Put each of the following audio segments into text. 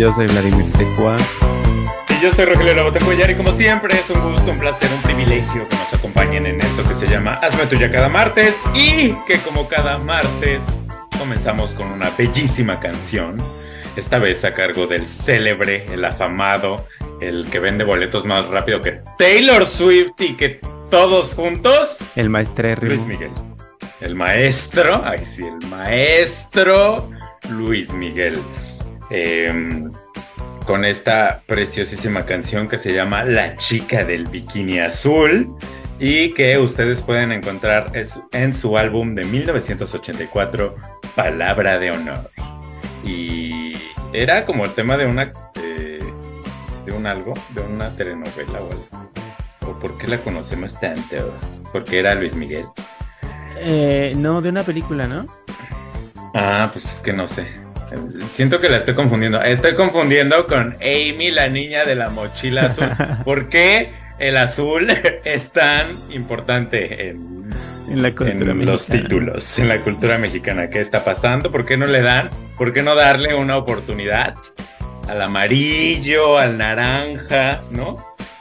Yo soy Vladimir Secua. Y yo soy Rogelio Labotecuellar y como siempre es un gusto, un placer, un privilegio que nos acompañen en esto que se llama Hazme Tuya cada martes y que como cada martes comenzamos con una bellísima canción, esta vez a cargo del célebre, el afamado, el que vende boletos más rápido que Taylor Swift y que todos juntos, El maestrérrimo. Luis Miguel. El maestro, ay sí, el maestro Luis Miguel. Em, con esta preciosísima canción que se llama La chica del bikini azul y que ustedes pueden encontrar en su álbum de 1984, Palabra de Honor. Y era como el tema de una... eh, de un algo, de una telenovela o algo. ¿O por qué la conocemos tanto? Porque era Luis Miguel. Eh, no, de una película, ¿no? Ah, pues es que no sé. Siento que la estoy confundiendo. Estoy confundiendo con Amy, la niña de la mochila azul. ¿Por qué el azul es tan importante en, En la cultura en los títulos, en la cultura mexicana? ¿Qué está pasando? ¿Por qué no le dan? ¿Por qué no darle una oportunidad al amarillo, al naranja, ¿no?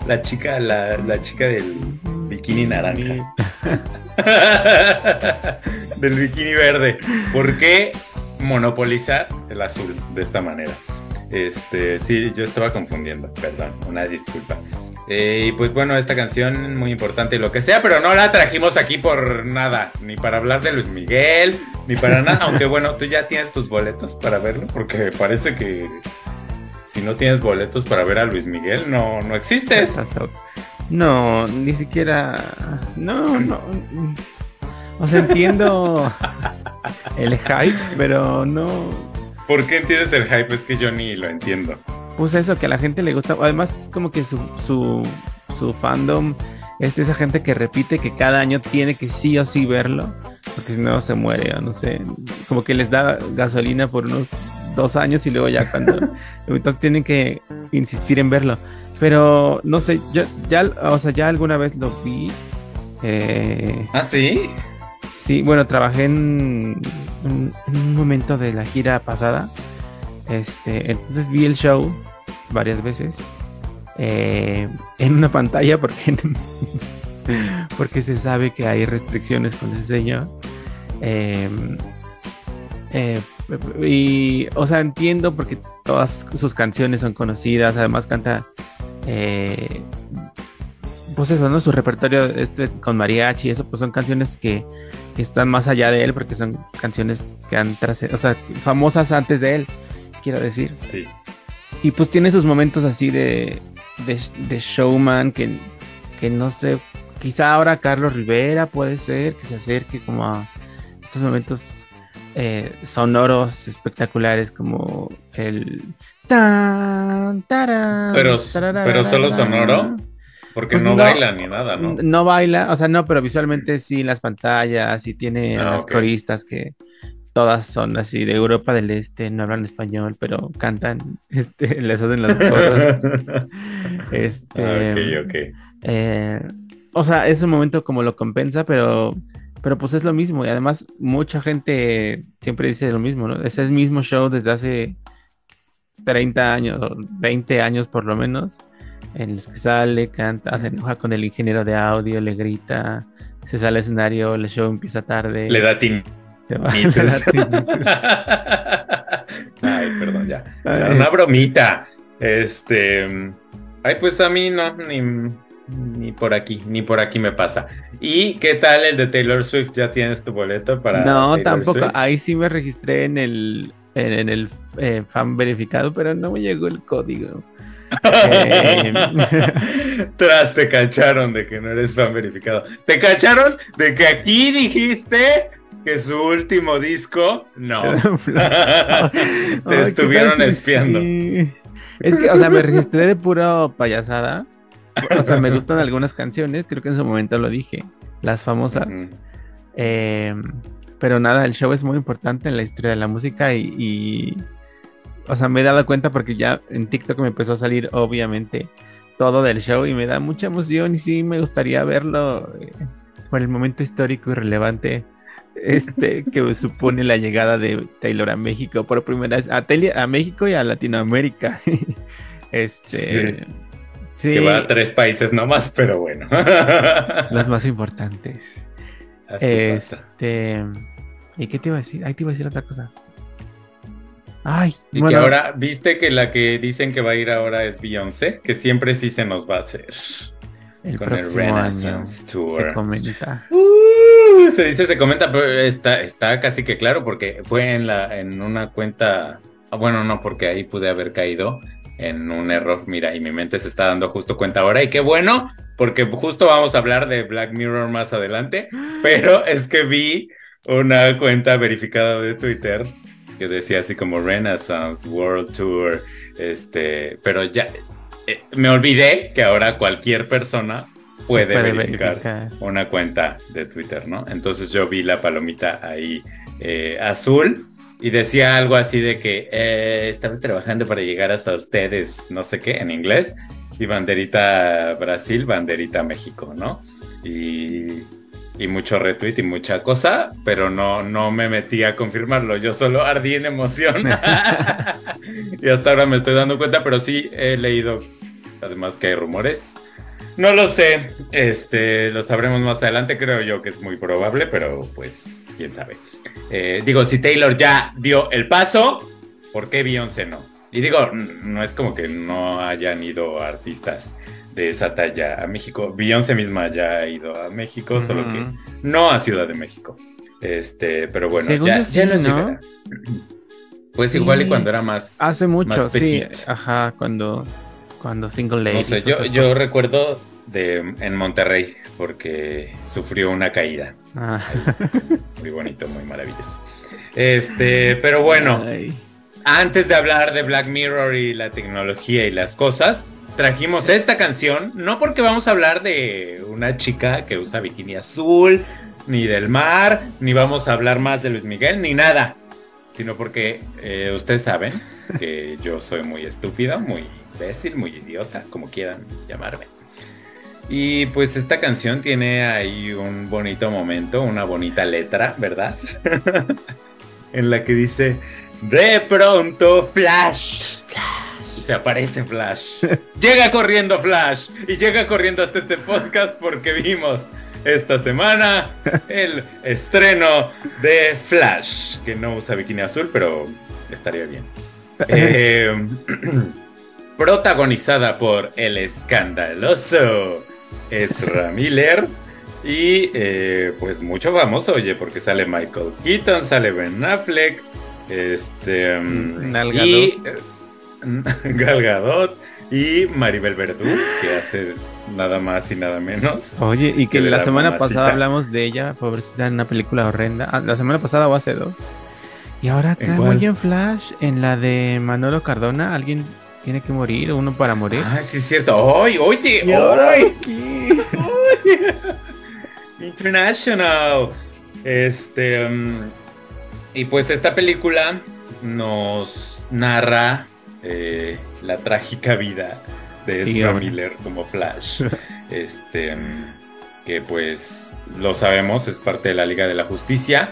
La chica, la, la chica del bikini naranja. del bikini verde. ¿Por qué monopolizar el azul de esta manera? Este, sí, yo estaba confundiendo, perdón, una disculpa. Eh, y pues bueno, esta canción muy importante y lo que sea, pero no la trajimos aquí por nada, ni para hablar de Luis Miguel, ni para nada, aunque bueno, tú ya tienes tus boletos para verlo, porque parece que si no tienes boletos para ver a Luis Miguel, no, no ¿Qué existes. pasó? No, ni siquiera. No, no. O sea, entiendo el hype, pero no. ¿Por qué entiendes el hype? Es que yo ni lo entiendo. Pues eso, que a la gente le gusta. Además, como que su, su, su fandom es de esa gente que repite que cada año tiene que sí o sí verlo, porque si no se muere, o no sé. Como que les da gasolina por unos dos años y luego ya cuando. entonces tienen que insistir en verlo. Pero no sé, yo ya, o sea, ya alguna vez lo vi. Eh, ¿Ah, sí? Sí, bueno, trabajé en, un momento de la gira pasada. Este, entonces vi el show varias veces eh, en una pantalla porque, porque se sabe que hay restricciones con ese señor. Eh, eh, y, o sea, entiendo porque todas sus canciones son conocidas. Además, canta, eh, pues eso, ¿no? Su repertorio este, con mariachi, eso, pues son canciones que, que están más allá de él porque son canciones que han trascendido, o sea, famosas antes de él, quiero decir. Sí. Y pues tiene sus momentos así de, de, de showman que, que no sé, quizá ahora Carlos Rivera puede ser que se acerque como a estos momentos eh, sonoros espectaculares como el... tan, tarán, Pero, tararara, pero solo sonoro, porque Pues no, no. baila ni nada, ¿no? No baila, o sea, no, pero visualmente sí las pantallas, sí tiene Ah, las coristas que todas son así de Europa del Este, no hablan español, pero cantan, este, les hacen las coros. Este, Ah, ok, ok. eh, o sea, ese momento como lo compensa, pero, pero pues es lo mismo. Y además, mucha gente siempre dice lo mismo, ¿no? Es el mismo show desde hace 30 años, o 20 años por lo menos, en los que sale, canta, se enoja con el ingeniero de audio, le grita, se sale al escenario, el show empieza tarde. Le da tin. se va. Le da. Ay, perdón, ya. Ay, Una bromita. Este. Ay, pues a mí no, ni, ni por aquí, ni por aquí me pasa. ¿Y qué tal el de Taylor Swift? ¿Ya tienes tu boleto para No, Taylor tampoco. Swift? Ahí sí me registré en el, en, en el eh, fan verificado, pero no me llegó el código. Eh, Tras te cacharon de que no eres fan verificado. Te cacharon de que aquí dijiste que su último disco, no. Te ¿qué estuvieron espiando. sí? Es que, o sea, me registré de pura payasada. O sea, me gustan algunas canciones, creo que en su momento lo dije, las famosas. Eh, pero nada, el show es muy importante en la historia de la música y, y, o sea, me he dado cuenta porque ya en TikTok me empezó a salir obviamente todo del show y me da mucha emoción y sí me gustaría verlo eh, por el momento histórico y relevante este que supone la llegada de Taylor a México por primera vez a, México y a Latinoamérica. este, sí, Que va a tres países nomás, pero bueno. los más importantes. Así pasa. Este. ¿Y qué te iba a decir? Ay, te iba a decir otra cosa. Ay, Y bueno, que ahora, ¿viste que la que dicen que va a ir ahora es Beyoncé? Que siempre sí se nos va a hacer. el con el próximo año Renaissance Tour. se comenta. Uh, se dice, se comenta, pero está, está casi que claro porque fue en la, en una cuenta. ah, Bueno, no, porque ahí pude haber caído en un error. Mira, y mi mente se está dando justo cuenta ahora. Y qué bueno, porque justo vamos a hablar de Black Mirror más adelante. Pero es que vi una cuenta verificada de Twitter que decía así como Renaissance World Tour. Este, pero ya eh, me olvidé que ahora cualquier persona puede, Se puede verificar, verificar. una cuenta de Twitter, ¿no? Entonces yo vi la palomita ahí eh, azul y decía algo así de que eh, estamos trabajando para llegar hasta ustedes, no sé qué, en inglés, y banderita Brasil, banderita México, ¿no? Y, y mucho retweet y mucha cosa, pero no, no me metí a confirmarlo, yo solo ardí en emoción. y hasta ahora me estoy dando cuenta, pero sí he leído, además que hay rumores. No lo sé, este, lo sabremos más adelante, creo yo que es muy probable, pero pues, quién sabe. Eh, digo, si Taylor ya dio el paso, ¿por qué Beyoncé no? Y digo, no es como que no hayan ido artistas de esa talla a México. Beyoncé misma ya ha ido a México, solo que no a Ciudad de México. Este, pero bueno, Según ya, ya nos ¿no? Pues Sí. igual y cuando era más. Hace mucho, más sí. Ajá, cuando, cuando Single Lady. No sé, yo, yo recuerdo de en Monterrey, porque sufrió una caída. Ah. Muy bonito, muy maravilloso. Este, pero bueno, Ay. antes de hablar de Black Mirror y la tecnología y las cosas, trajimos esta canción, no porque vamos a hablar de una chica que usa bikini azul, ni del mar, ni vamos a hablar más de Luis Miguel, ni nada, sino porque eh, ustedes saben que yo soy muy estúpido, muy imbécil, muy idiota, como quieran llamarme. Y pues esta canción tiene ahí un bonito momento, una bonita letra, ¿verdad? en la que dice, de pronto Flash. Se aparece Flash. llega corriendo Flash. Y llega corriendo hasta este podcast porque vimos esta semana el estreno de Flash. Que no usa bikini azul, pero estaría bien. Eh, protagonizada por el escandaloso Ezra Miller. Y eh, pues mucho famoso, oye, porque sale Michael Keaton, sale Ben Affleck, este Gal y eh, Gal Gadot y Maribel Verdú, que hace nada más y nada menos. Oye, y que la, semana mamacita. pasada hablamos de ella, pobrecita, en una película horrenda. Ah, la semana pasada o hace dos. Y ahora ¿En acá muy en Flash, en la de Manolo Cardona, alguien tiene que morir, uno para morir. Ah, sí es cierto. ¡Oye, oye! ¿Y ahora ¡Oye! qué? International. Este. um, y pues esta película nos narra eh, la trágica vida de Ezra. Miller como Flash. este. que pues lo sabemos, es parte de la Liga de la Justicia.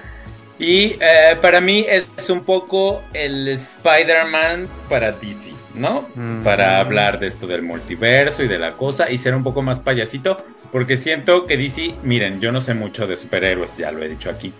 Y eh, para mí es un poco el Spider-Man para DC, ¿no? Mm. Para hablar de esto del multiverso y de la cosa y ser un poco más payasito, porque siento que DC, miren, yo no sé mucho de superhéroes, ya lo he dicho aquí,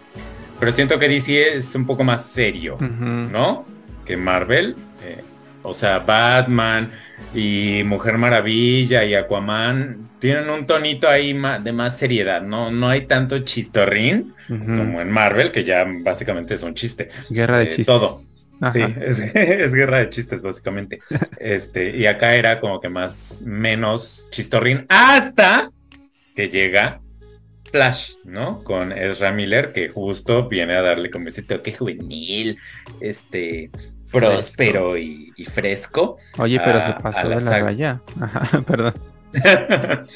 pero siento que DC es un poco más serio. ¿no? Que Marvel. eh, o sea, Batman y Mujer Maravilla y Aquaman tienen un tonito ahí de más seriedad, ¿no? No hay tanto chistorrín como en Marvel, que ya básicamente es un chiste. Guerra de Eh, chistes. Todo. Ajá. Sí, es, es guerra de chistes, básicamente. Este, y acá era como que más, menos chistorrín, hasta que llega Flash, ¿no? Con Ezra Miller, que justo viene a darle como ese toque juvenil, este, próspero y, y fresco. Oye, pero a- se pasó la de la saga. raya. Ajá, perdón.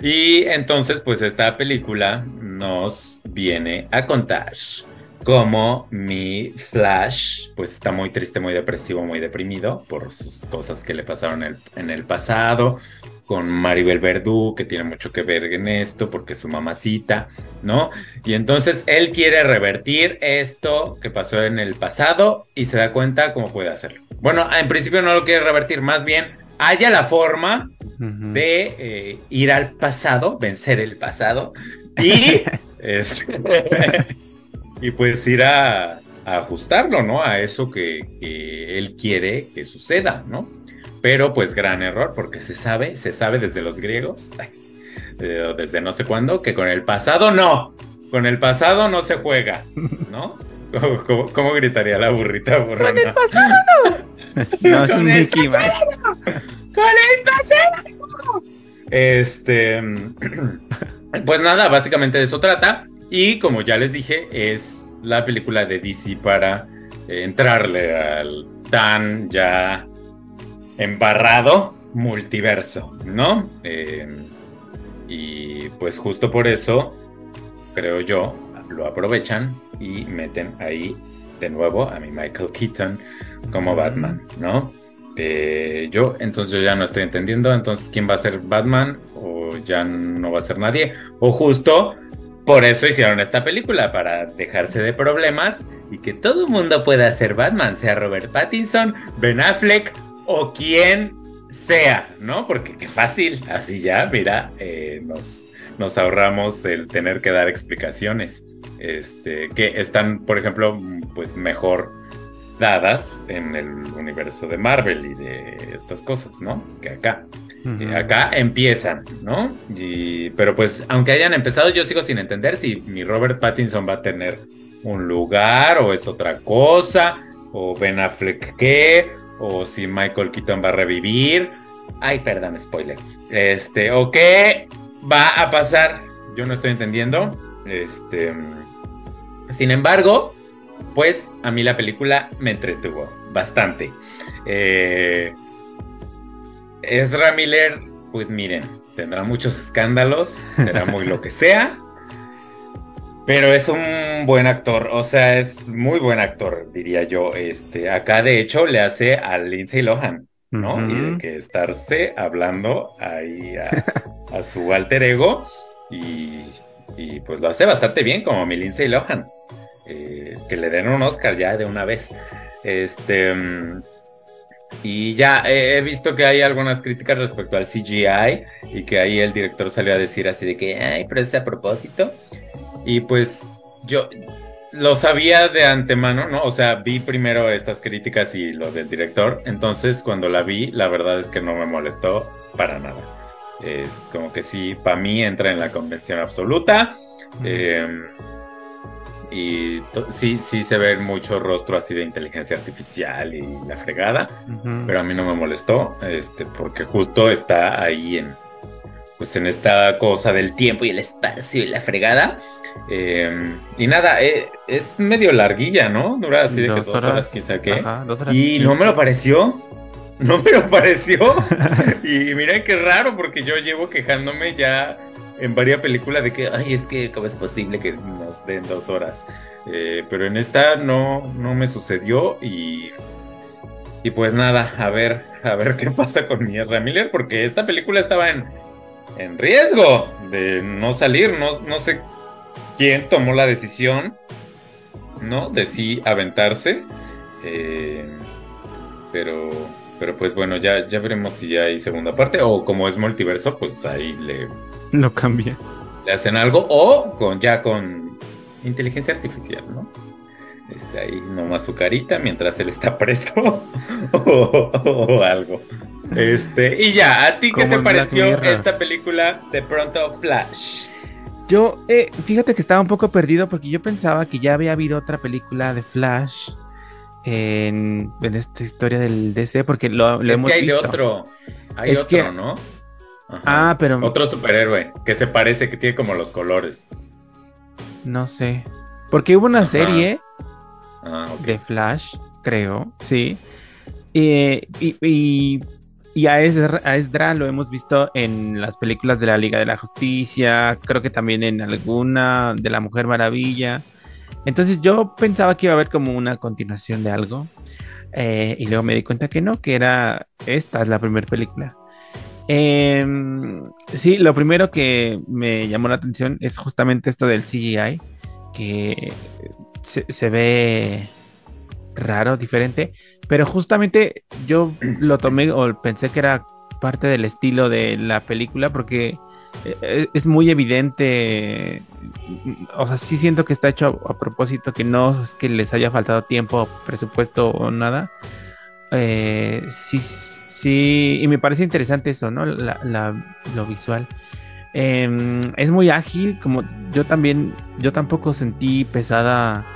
y entonces, pues esta película nos viene a contar cómo mi Flash, pues está muy triste, muy depresivo, muy deprimido por sus cosas que le pasaron en el, en el pasado, con Maribel Verdú, que tiene mucho que ver en esto, porque es su mamacita, ¿no? Y entonces él quiere revertir esto que pasó en el pasado y se da cuenta cómo puede hacerlo. Bueno, en principio no lo quiere revertir, más bien haya la forma de eh, ir al pasado, vencer el pasado y, este, y pues ir a, a ajustarlo, ¿no? A eso que, que él quiere que suceda, ¿no? Pero pues gran error porque se sabe, se sabe desde los griegos, eh, desde no sé cuándo, que con el pasado no, con el pasado no se juega, ¿no? ¿Cómo, cómo- cómo gritaría la burrita burrona? No, es Con un el Mickey Mouse. ¡Con el pasado! Este. Pues nada, básicamente de eso trata. Y como ya les dije, es la película de DC para eh, entrarle al tan ya embarrado multiverso, ¿no? Eh, y pues justo por eso, creo yo, lo aprovechan y meten ahí de nuevo a mi Michael Keaton como Batman, ¿no? Eh, yo, entonces yo ya no estoy entendiendo, entonces quién va a ser Batman o ya no va a ser nadie, o justo por eso hicieron esta película, para dejarse de problemas y que todo el mundo pueda ser Batman, sea Robert Pattinson, Ben Affleck o quien sea, ¿no? Porque qué fácil, así ya, mira, eh, nos, nos ahorramos el tener que dar explicaciones, este, que están, por ejemplo, pues mejor dadas en el universo de Marvel y de estas cosas, ¿no? Que acá. Eh, acá empiezan, ¿no? Y, pero pues, aunque hayan empezado, yo sigo sin entender si mi Robert Pattinson va a tener un lugar o es otra cosa, o Ben Affleck qué, o si Michael Keaton va a revivir. Ay, perdón, spoiler. Este, o qué va a pasar, yo no estoy entendiendo. Este, sin embargo, pues a mí la película me entretuvo bastante. Eh, Ezra Miller, pues miren, tendrá muchos escándalos, será muy lo que sea, pero es un buen actor, o sea, es muy buen actor, diría yo. Este, acá de hecho le hace a Lindsay Lohan, ¿no? Y de que estarse hablando ahí a, a su alter ego y, y, pues lo hace bastante bien como mi Lindsay Lohan. Eh, que le den un Oscar ya de una vez. Este. Y ya he visto que hay algunas críticas respecto al CGI y que ahí el director salió a decir así de que, ay, pero es a propósito. Y pues yo lo sabía de antemano, ¿no? O sea, vi primero estas críticas y lo del director. Entonces, cuando la vi, la verdad es que no me molestó para nada. Es como que sí, para mí entra en la convención absoluta. Eh, y sí, sí se ve mucho rostro así de inteligencia artificial y la fregada. Pero a mí no me molestó, este, porque justo está ahí en, pues en esta cosa del tiempo y el espacio y la fregada. Eh, y nada, eh, es medio larguilla, ¿no? Dura así de que dos horas, quizá que. Ajá, dos horas Y no me lo pareció. No me lo pareció. y miren qué raro, porque yo llevo quejándome ya en varias películas de que, ay, es que cómo es posible que nos den dos horas. Eh, pero en esta no, no me sucedió y, y pues nada, a ver, a ver qué pasa con mi Ezra Miller, porque esta película estaba en, en riesgo de no salir, no, no sé quién tomó la decisión, ¿no? De sí aventarse. Eh, pero, pero pues bueno, ya, ya veremos si hay segunda parte. O como es multiverso, pues ahí le, Lo cambié. le hacen algo. O con ya con inteligencia artificial, ¿no? Este, ahí nomás su carita mientras él está preso. o, o algo. Este, y ya, ¿a ti qué te pareció esta película de pronto Flash? Yo, eh, fíjate que estaba un poco perdido porque yo pensaba que ya había habido otra película de Flash en, en esta historia del DC, porque lo, lo es hemos que hay visto. de otro. Hay Es otro, que- ¿no? Ah, pero. Otro superhéroe que se parece, que tiene como los colores. No sé. Porque hubo una Ajá. serie Ah, de Flash, creo, sí. Eh, y, y, y a, Ezra, a Ezra lo hemos visto en las películas de la Liga de la Justicia, creo que también en alguna de la Mujer Maravilla. Entonces yo pensaba que iba a haber como una continuación de algo. eh, y luego me di cuenta que no, que era esta es la primera película. Em, sí, lo primero que me llamó la atención es justamente esto del CGI, que se, se ve raro, diferente, pero justamente yo lo tomé o pensé que era parte del estilo de la película porque eh, es muy evidente, o sea, sí siento que está hecho a, a propósito, que no es que les haya faltado tiempo, presupuesto o nada. Eh, sí, sí, y me parece interesante eso, ¿no? La, la- lo visual. Em, es muy ágil, como yo también, yo tampoco sentí pesada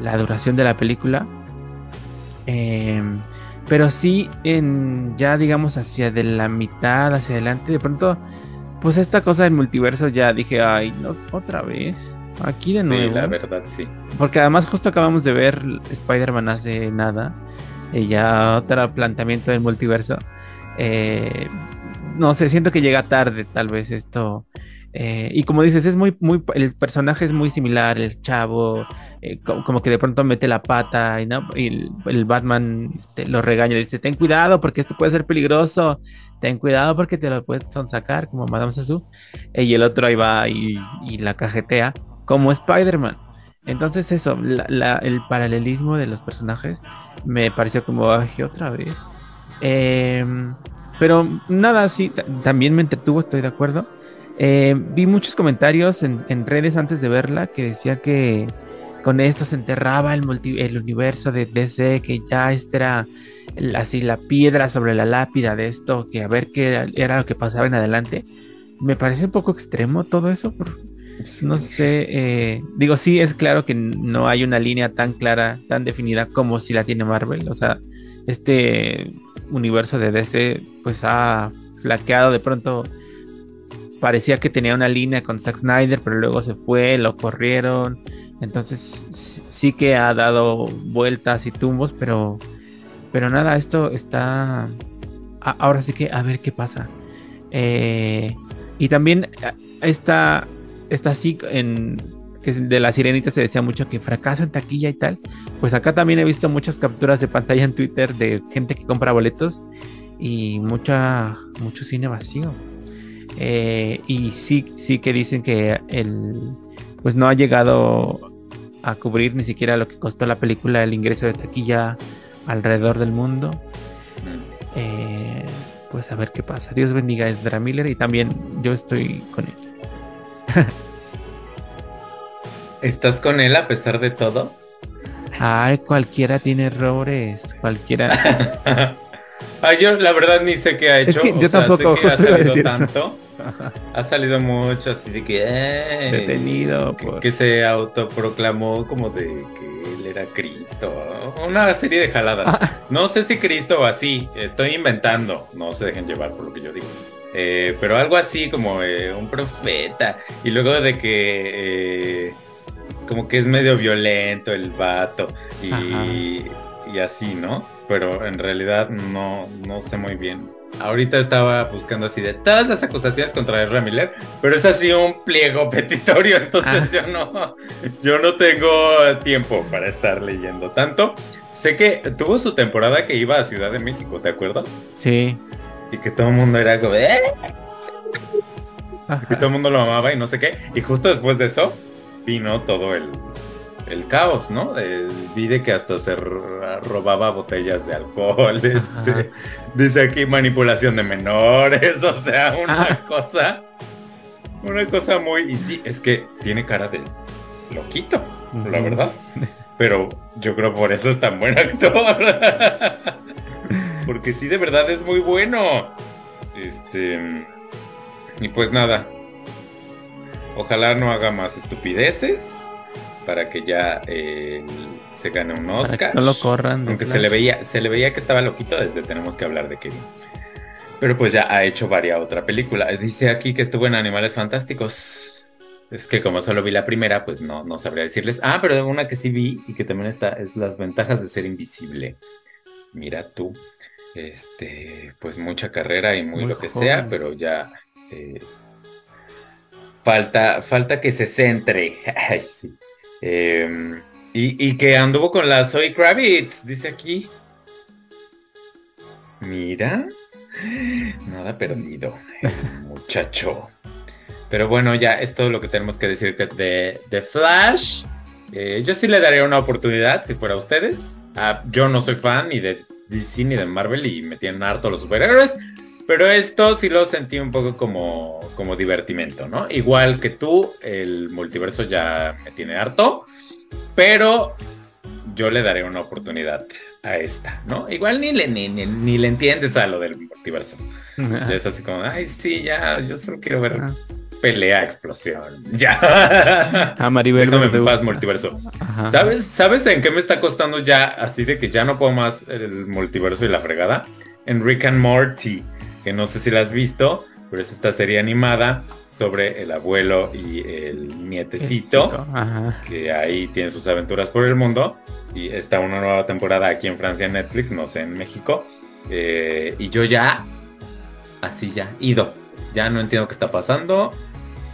la duración de la película. Em, pero sí, en ya digamos hacia de la mitad, hacia adelante, de pronto, pues esta cosa del multiverso ya dije, ay, no, otra vez, aquí de sí, nuevo. la verdad, sí. Porque además justo acabamos de ver Spider-Man hace nada. Y ya otro planteamiento del multiverso. Eh, no sé, siento que llega tarde tal vez esto. Eh, y como dices, es muy, muy, el personaje es muy similar, el chavo, eh, co- como, que de pronto mete la pata y, ¿no? y el, Batman este, lo regaña y dice, ten cuidado porque esto puede ser peligroso, ten cuidado porque te lo pueden sacar, como Madame Sassou. Eh, y el otro ahí va y, y la cajetea, como Spider-Man. Entonces eso, la- la- el paralelismo de los personajes me pareció como, otra vez. Em, pero nada, sí, ta- también me entretuvo, estoy de acuerdo. Eh, vi muchos comentarios en, redes antes de verla que decía que con esto se enterraba el, multi- el universo de DC, que ya esta era así la piedra sobre la lápida de esto, que a ver qué era lo que pasaba en adelante. Me parece un poco extremo todo eso, no sé, eh, digo, sí, es claro que no hay una línea tan clara, tan definida como si la tiene Marvel. O sea, este universo de DC pues ha flaqueado de pronto. Parecía que tenía una línea con Zack Snyder, pero luego se fue, lo corrieron. Entonces sí- que ha dado vueltas y tumbos, pero, pero nada, esto está... Ahora sí que a ver qué pasa. Eh, y también eh, esta, esta sí en que de la sirenita se decía mucho que fracaso en taquilla y tal. Pues acá también he visto muchas capturas de pantalla en Twitter de gente que compra boletos y mucha mucho cine vacío. Eh, y sí, sí que dicen que el pues no ha llegado a cubrir ni siquiera lo que costó la película el ingreso de taquilla alrededor del mundo. Eh, pues a ver qué pasa. Dios bendiga a Ezra Miller y también yo estoy con él. ¿Estás con él a pesar de todo? Ay, cualquiera tiene errores, cualquiera. Ah, yo la verdad ni sé qué ha hecho. Es que o yo sea, tampoco, sé que ha salido tanto. Ha salido mucho así de que. eh, Detenido que, por- que se autoproclamó como de que él era Cristo. Una serie de jaladas. Ah. No sé si Cristo o así. Estoy inventando. No se dejen llevar por lo que yo digo. Eh, pero algo así como eh, un profeta. Y luego de que. eh, como que es medio violento el vato. Y, y así, ¿no? Pero en realidad no, no sé muy bien. Ahorita estaba buscando así de todas las acusaciones contra Ezra Miller, pero es así un pliego petitorio, entonces yo no, yo no tengo tiempo para estar leyendo tanto. Sé que tuvo su temporada que iba a Ciudad de México, ¿te acuerdas? Sí. Y que todo el mundo era como, "Eh", y todo el mundo lo amaba y no sé qué. Y justo después de eso vino todo el, el caos, ¿no? Eh, vi de que hasta se ro- robaba botellas de alcohol, este, dice aquí manipulación de menores, o sea, una Ah. cosa, una cosa muy, y sí, es que tiene cara de loquito, la verdad, pero yo creo por eso es tan buen actor, porque sí, de verdad es muy bueno, este, y pues nada, ojalá no haga más estupideces para que ya eh, se gane un Oscar. no lo corran. Aunque se le veía, se le veía que estaba loquito desde tenemos que hablar de Kevin. Pero pues ya ha hecho varias otra película. Dice aquí que estuvo en Animales Fantásticos. Es que como solo vi la primera, pues no, no sabría decirles. Ah, pero una que sí vi y que también está es Las ventajas de ser invisible. Mira tú. Este, pues mucha carrera y muy, Muy lo que joven. sea, pero ya eh, falta, falta que se centre. Ay, sí. Em, y, y que anduvo con la Zoe Kravitz, dice aquí. Mira, nada perdido, muchacho. Pero bueno, ya es todo lo que tenemos que decir de, de Flash. Eh, yo sí le daría una oportunidad si fuera ustedes. Ah, yo no soy fan ni de DC ni de Marvel y me tienen harto los superhéroes. Pero esto sí lo sentí un poco como, como divertimento, ¿no? Igual que tú, el multiverso ya me tiene harto. Pero yo le daré una oportunidad a esta, ¿no? Igual ni le, ni, ni- ni le entiendes a lo del multiverso. Es así como, ay, sí, ya, yo solo quiero ver pelea, explosión. Ya. Ah, Maribel Déjame en paz, multiverso. Ajá. ¿Sabes, ¿Sabes en qué me está costando ya así de que ya no puedo más el multiverso y la fregada? En Rick and Morty, que no sé si la has visto, pero es esta serie animada sobre el abuelo y el nietecito que ahí tienen sus aventuras por el mundo. Y está una nueva temporada aquí en Francia en Netflix, no sé, en México. Eh, y yo ya, así ya, ido. Ya no entiendo qué está pasando.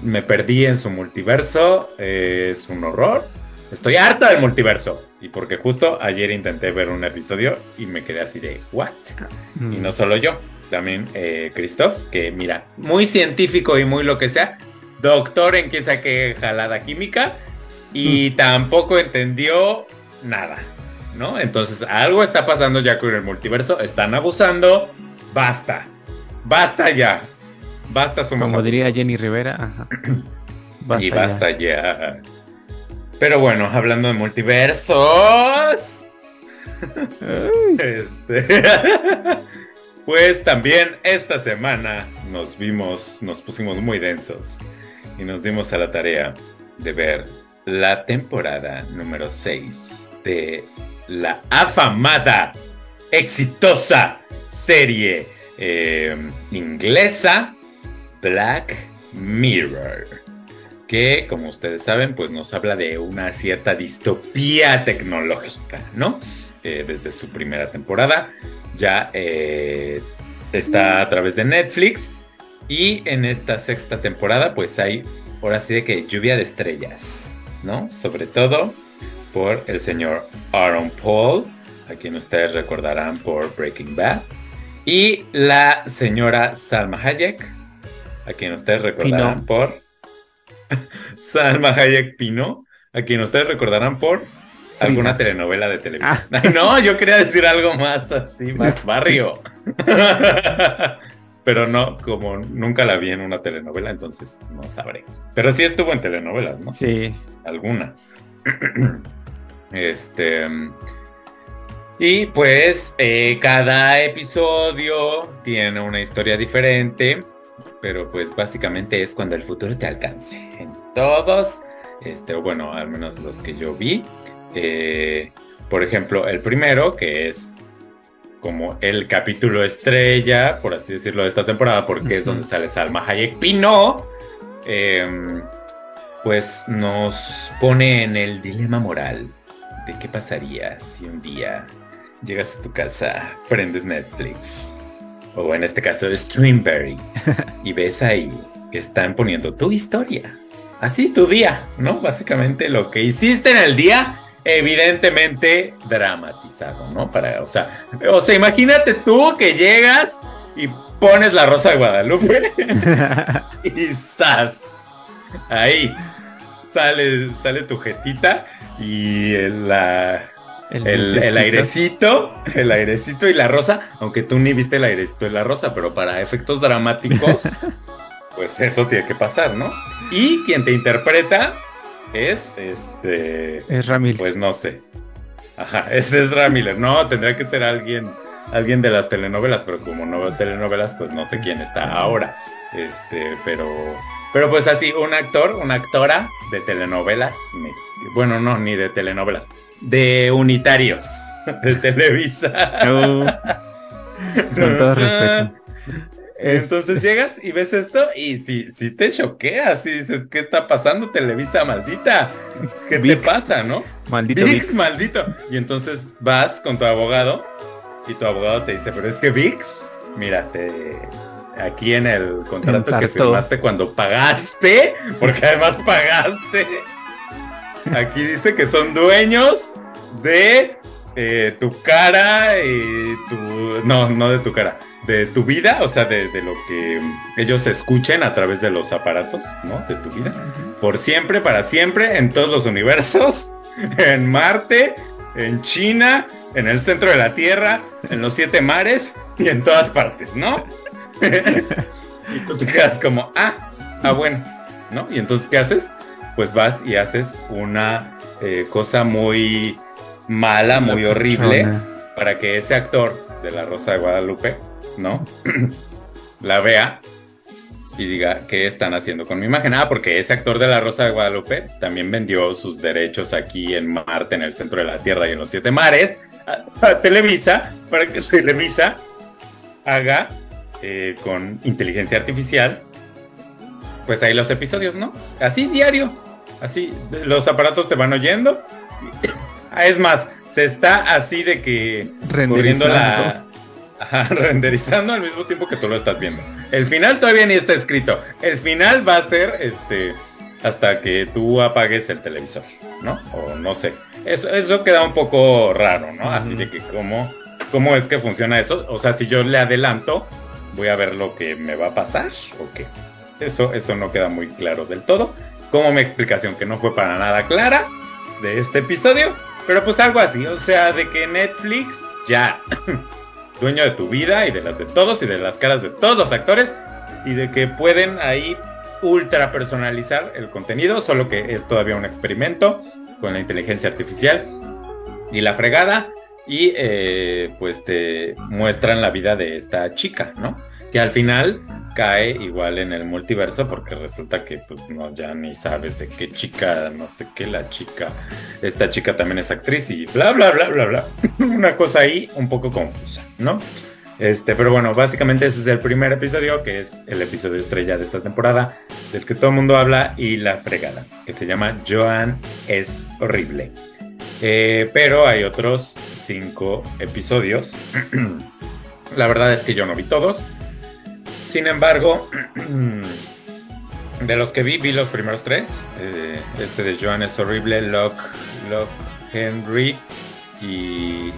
Me perdí en su multiverso. eh, es un horror. Estoy harta del multiverso. Y porque justo ayer intenté ver un episodio y me quedé así de, ¿what? Y Mm. no solo yo, también eh, Christoph, que mira, muy científico y muy lo que sea, doctor en quién sabe qué jalada química, y tampoco entendió nada, ¿no? Entonces, algo está pasando ya con el multiverso, están abusando, basta, basta ya, basta somos Como diría. Jenny Rivera. Ajá. y ya. basta ya. Pero bueno, hablando de multiversos. Este, pues también esta semana nos vimos, nos pusimos muy densos y nos dimos a la tarea de ver la temporada número 6 de la afamada, exitosa serie eh, inglesa Black Mirror. Que, como ustedes saben, pues nos habla de una cierta distopía tecnológica, ¿no? Eh, desde su primera temporada. Ya eh, está a través de Netflix. Y en esta sexta temporada, pues hay, ahora sí de que lluvia de estrellas, ¿no? Sobre todo por el señor Aaron Paul, a quien ustedes recordarán por Breaking Bad. Y la señora Salma Hayek, a quien ustedes recordarán Pino. por Salma Hayek Pino, a quien ustedes recordarán por alguna telenovela de televisión. No, yo quería decir algo más así, más barrio. Pero no, como nunca la vi en una telenovela, entonces no sabré. Pero sí estuvo en telenovelas, ¿no? Sí. Alguna. Este. Y pues eh, cada episodio tiene una historia diferente, pero pues básicamente es cuando el futuro te alcance. En todos, este, o bueno, al menos los que yo vi. eh, por ejemplo, el primero, que es como el capítulo estrella, por así decirlo, de esta temporada, porque es donde sale Salma Hayek Pino. em, pues nos pone en el dilema moral de qué pasaría si un día llegas a tu casa, prendes Netflix, o en este caso Streamberry, y ves ahí que están poniendo tu historia. Así tu día, ¿no? Básicamente lo que hiciste en el día, evidentemente dramatizado, ¿no? Para, o sea, o sea, imagínate tú que llegas y pones la rosa de Guadalupe y ¡zas! Ahí sale, sale tu jetita y el, la- el, el vientecito. airecito, el airecito y la rosa, aunque tú ni viste el airecito y la rosa, pero para efectos dramáticos, pues eso tiene que pasar, ¿no? Y quien te interpreta es este, Es Ramil. pues no sé. Ajá, ese es Ramírez. No, tendría que ser alguien, alguien de las telenovelas, pero como no veo telenovelas, pues no sé quién está ahora. Este, pero, pero pues así, un actor, una actora de telenovelas, bueno, no, ni de telenovelas, de unitarios de Televisa. Uh, con todo respeto. Entonces llegas y ves esto y si, si te choqueas y dices, ¿qué está pasando, Televisa maldita? ¿Qué te pasa, no? Maldito VIX, VIX. maldito. Y entonces vas con tu abogado y tu abogado te dice, pero es que VIX, mírate, aquí en el contrato que firmaste cuando pagaste, porque además pagaste, aquí dice que son dueños de eh, tu cara y tu... No, no de tu cara, de tu vida, o sea, de, de lo que ellos escuchen a través de los aparatos, ¿no? De tu vida. Por siempre, para siempre, en todos los universos, en Marte, en China, en el centro de la Tierra, en los siete mares y en todas partes, ¿no? y tú te quedas como, ah, ah, bueno, ¿no? Y entonces, ¿qué haces? Pues vas y haces una eh, cosa muy mala, muy horrible, para que ese actor de La Rosa de Guadalupe, ¿no? la vea y diga qué están haciendo con mi imagen. Ah, porque ese actor de La Rosa de Guadalupe también vendió sus derechos aquí en Marte, en el centro de la Tierra y en los siete mares, a, a Televisa, para que Televisa haga eh, con inteligencia artificial, pues ahí los episodios, ¿no? Así diario, así los aparatos te van oyendo. Ah, es más, se está así de que corriendo la Ajá, renderizando al mismo tiempo que tú lo estás viendo. El final todavía ni está escrito. El final va a ser este hasta que tú apagues el televisor, ¿no? O no sé. Eso, eso queda un poco raro, ¿no? Así de que cómo, cómo es que funciona eso. O sea, si yo le adelanto, voy a ver lo que me va a pasar o qué. Eso, eso no queda muy claro del todo. Como mi explicación que no fue para nada clara de este episodio. Pero pues algo así. O sea, de que Netflix ya dueño de tu vida y de las de todos y de las caras de todos los actores y de que pueden ahí ultra personalizar el contenido, solo que es todavía un experimento con la inteligencia artificial y la fregada y eh, pues te muestran la vida de esta chica, ¿no? Que al final cae igual en el multiverso porque resulta que pues no, ya ni sabes de qué chica, no sé qué, la chica, esta chica también es actriz y bla, bla, bla, bla, bla. Una cosa ahí un poco confusa, ¿no? Este, pero bueno, básicamente ese es el primer episodio, que es el episodio estrella de esta temporada, del que todo el mundo habla y la fregada, que se llama Joan es horrible. Eh, pero hay otros cinco episodios. la verdad es que yo no vi todos. Sin embargo, de los que vi, vi los primeros tres. Eh, este de Joan es horrible, Locke, Locke Henry y,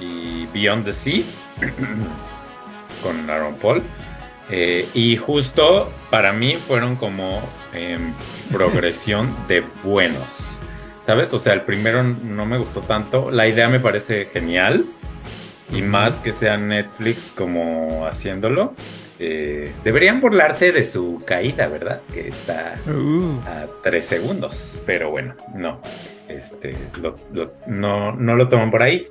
y Beyond the Sea con Aaron Paul. Eh, y justo para mí fueron como en progresión de buenos. ¿Sabes? O sea, el primero no me gustó tanto. La idea me parece genial. Y más que sea Netflix como haciéndolo. Eh, deberían burlarse de su caída, ¿verdad? Que está Uh, a tres segundos. Pero bueno, no. Este, lo- lo- no, no lo toman por ahí.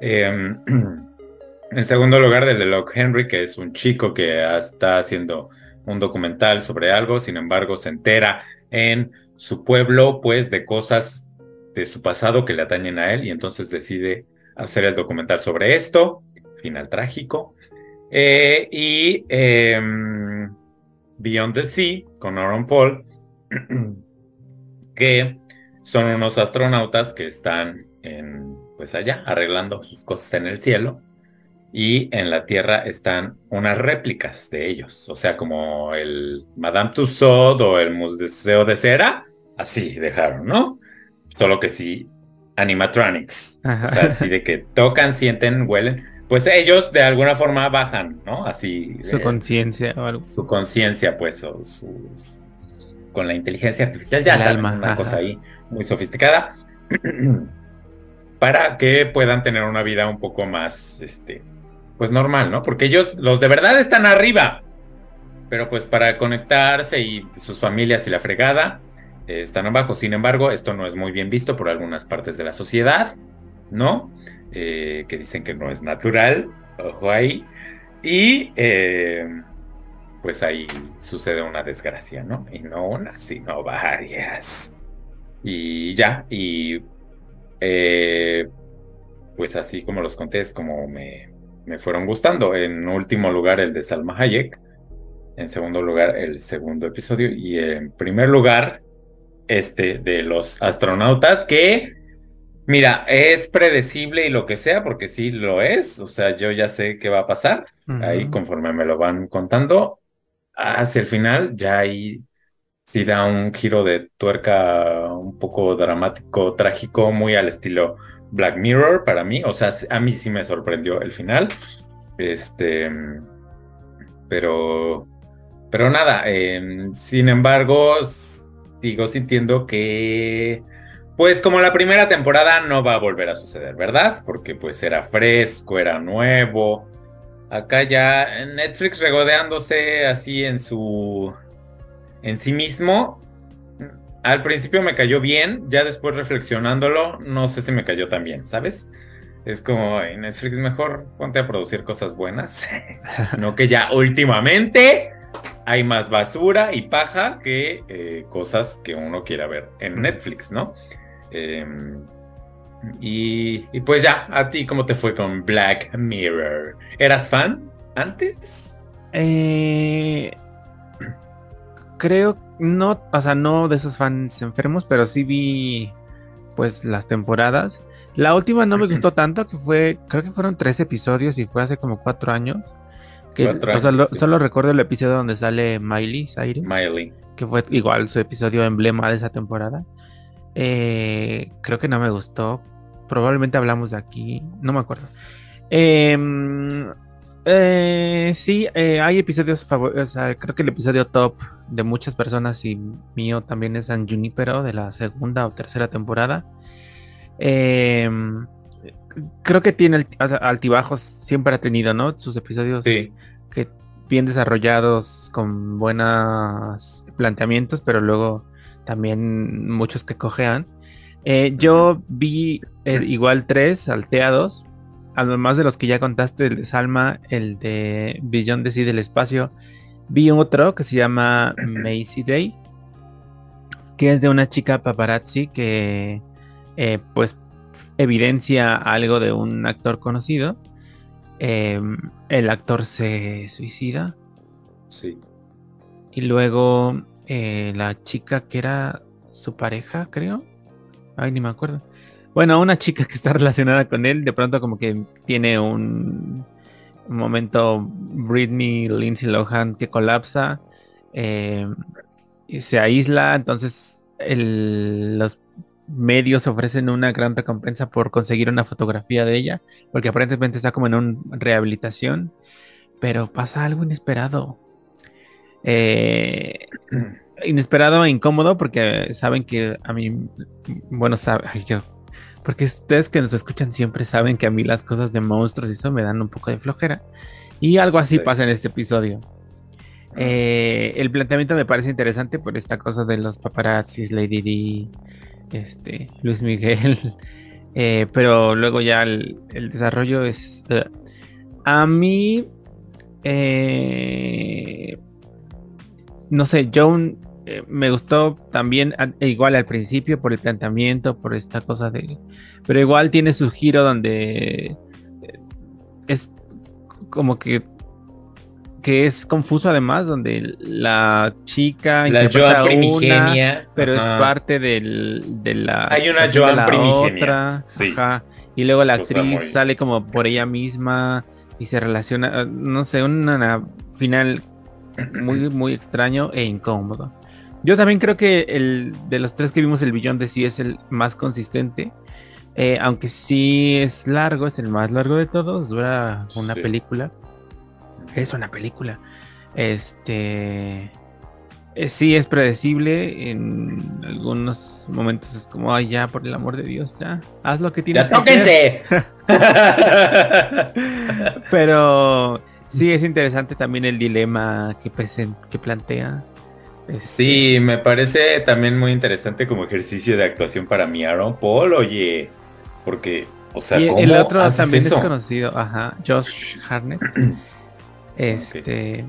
Eh, en segundo lugar, del de Locke Henry, que es un chico que está haciendo un documental sobre algo, sin embargo, se entera en su pueblo, pues, de cosas de su pasado que le atañen a él, y entonces decide hacer el documental sobre esto. Final trágico. Eh, y em, Beyond the Sea, con Aaron Paul, que son unos astronautas que están en, pues allá, arreglando sus cosas en el cielo. Y en la Tierra están unas réplicas de ellos, o sea, como el Madame Tussauds o el Museo de Cera, así dejaron, ¿no? Solo que sí, animatronics, o sea, ajá. así de que tocan, sienten, huelen, pues ellos de alguna forma bajan, ¿no? Así. Su eh, conciencia o algo. su conciencia, pues, o sus- con la inteligencia artificial, ya saben, alma, una ajá. cosa ahí muy sofisticada, para que puedan tener una vida un poco más, este, pues normal, ¿no? Porque ellos, los de verdad están arriba, pero pues para conectarse y sus familias y la fregada están abajo. Sin embargo, esto no es muy bien visto por algunas partes de la sociedad, ¿no? Eh, que dicen que no es natural, ojo ahí. Y eh, pues ahí sucede una desgracia, ¿no? Y no una, sino varias. Y ya, y eh, pues así como los conté, es como me, me fueron gustando. En último lugar, el de Salma Hayek. En segundo lugar, el segundo episodio. Y en primer lugar, este de los astronautas, que, mira, es predecible y lo que sea, porque sí lo es. O sea, yo ya sé qué va a pasar. Ahí, conforme me lo van contando, hacia el final, ya ahí sí da un giro de tuerca un poco dramático, trágico, muy al estilo Black Mirror para mí. O sea, a mí sí me sorprendió el final. Este, pero, pero nada, em, sin embargo, sigo sintiendo que, pues como la primera temporada no va a volver a suceder, ¿verdad? Porque pues era fresco, era nuevo. Acá ya Netflix regodeándose así en su en sí mismo, al principio me cayó bien, ya después reflexionándolo, no sé si me cayó tan bien, ¿sabes? Es como, en Netflix mejor ponte a producir cosas buenas, no que ya últimamente hay más basura y paja que eh, cosas que uno quiera ver en Netflix, ¿no? Em, y, y, pues ya, ¿a ti cómo te fue con Black Mirror? ¿Eras fan antes? Eh, creo, no, o sea, no de esos fans enfermos, pero sí vi pues las temporadas. La última no me gustó tanto, que fue, creo que fueron tres episodios y fue hace como cuatro años. Que, solo recuerdo el episodio donde sale Miley Cyrus. Miley. Que fue igual su episodio emblema de esa temporada. Eh, creo que no me gustó. Probablemente hablamos de aquí. No me acuerdo. Eh, eh, sí, eh, hay episodios favoritos. O sea, creo que el episodio top de muchas personas y mío también es San Junipero de la segunda o tercera temporada. Em, creo que tiene altibajos, siempre ha tenido, ¿no? Sus episodios que bien desarrollados, con buenos planteamientos, pero luego también muchos que cojean. Eh, yo vi igual tres salteados además de los que ya contaste, el de Salma, el de Billón de Sí del Espacio, vi otro que se llama Macy Day, que es de una chica paparazzi que eh, pues evidencia algo de un actor conocido. Em, el actor se suicida. Sí. Y luego eh, la chica que era su pareja, creo. Ay, ni me acuerdo. Bueno, una chica que está relacionada con él, de pronto como que tiene un, momento Britney, Lindsay Lohan que colapsa eh, y se aísla, entonces los medios ofrecen una gran recompensa por conseguir una fotografía de ella, porque aparentemente está como en una rehabilitación, pero pasa algo inesperado. Eh, inesperado e incómodo porque saben que a mí, bueno, sabe, yo porque ustedes que nos escuchan siempre saben que a mí las cosas de monstruos y eso me dan un poco de flojera. Y algo así pasa en este episodio. Eh, el planteamiento me parece interesante por esta cosa de los paparazzis, Lady D, este, Luis Miguel. Eh, pero luego ya el, desarrollo es. Uh, a mí. Eh, no sé, Joan eh, me gustó también, e igual al principio, por el planteamiento, por esta cosa de. Pero igual tiene su giro donde eh, es como que que es confuso además, donde la chica la Joan primigenia, pero es parte del, de la hay una Joan primigenia, otra, y luego la actriz sale como por ella misma y se relaciona, no sé, un final muy muy extraño e incómodo. Yo también creo que el de los tres que vimos, el billón de sí es el más consistente. Eh, aunque sí es largo, es el más largo de todos, dura una película. Es una película. Este. Eh, sí es predecible. En algunos momentos es como, ay, ya, por el amor de Dios, ya. Haz lo que tienes que hacer. Pero sí es interesante también el dilema que, que plantea. Este, sí, me parece también muy interesante como ejercicio de actuación para mi Aaron Paul, oye, porque, o sea, ¿cómo el otro también es conocido, ajá, Josh Harnett. este,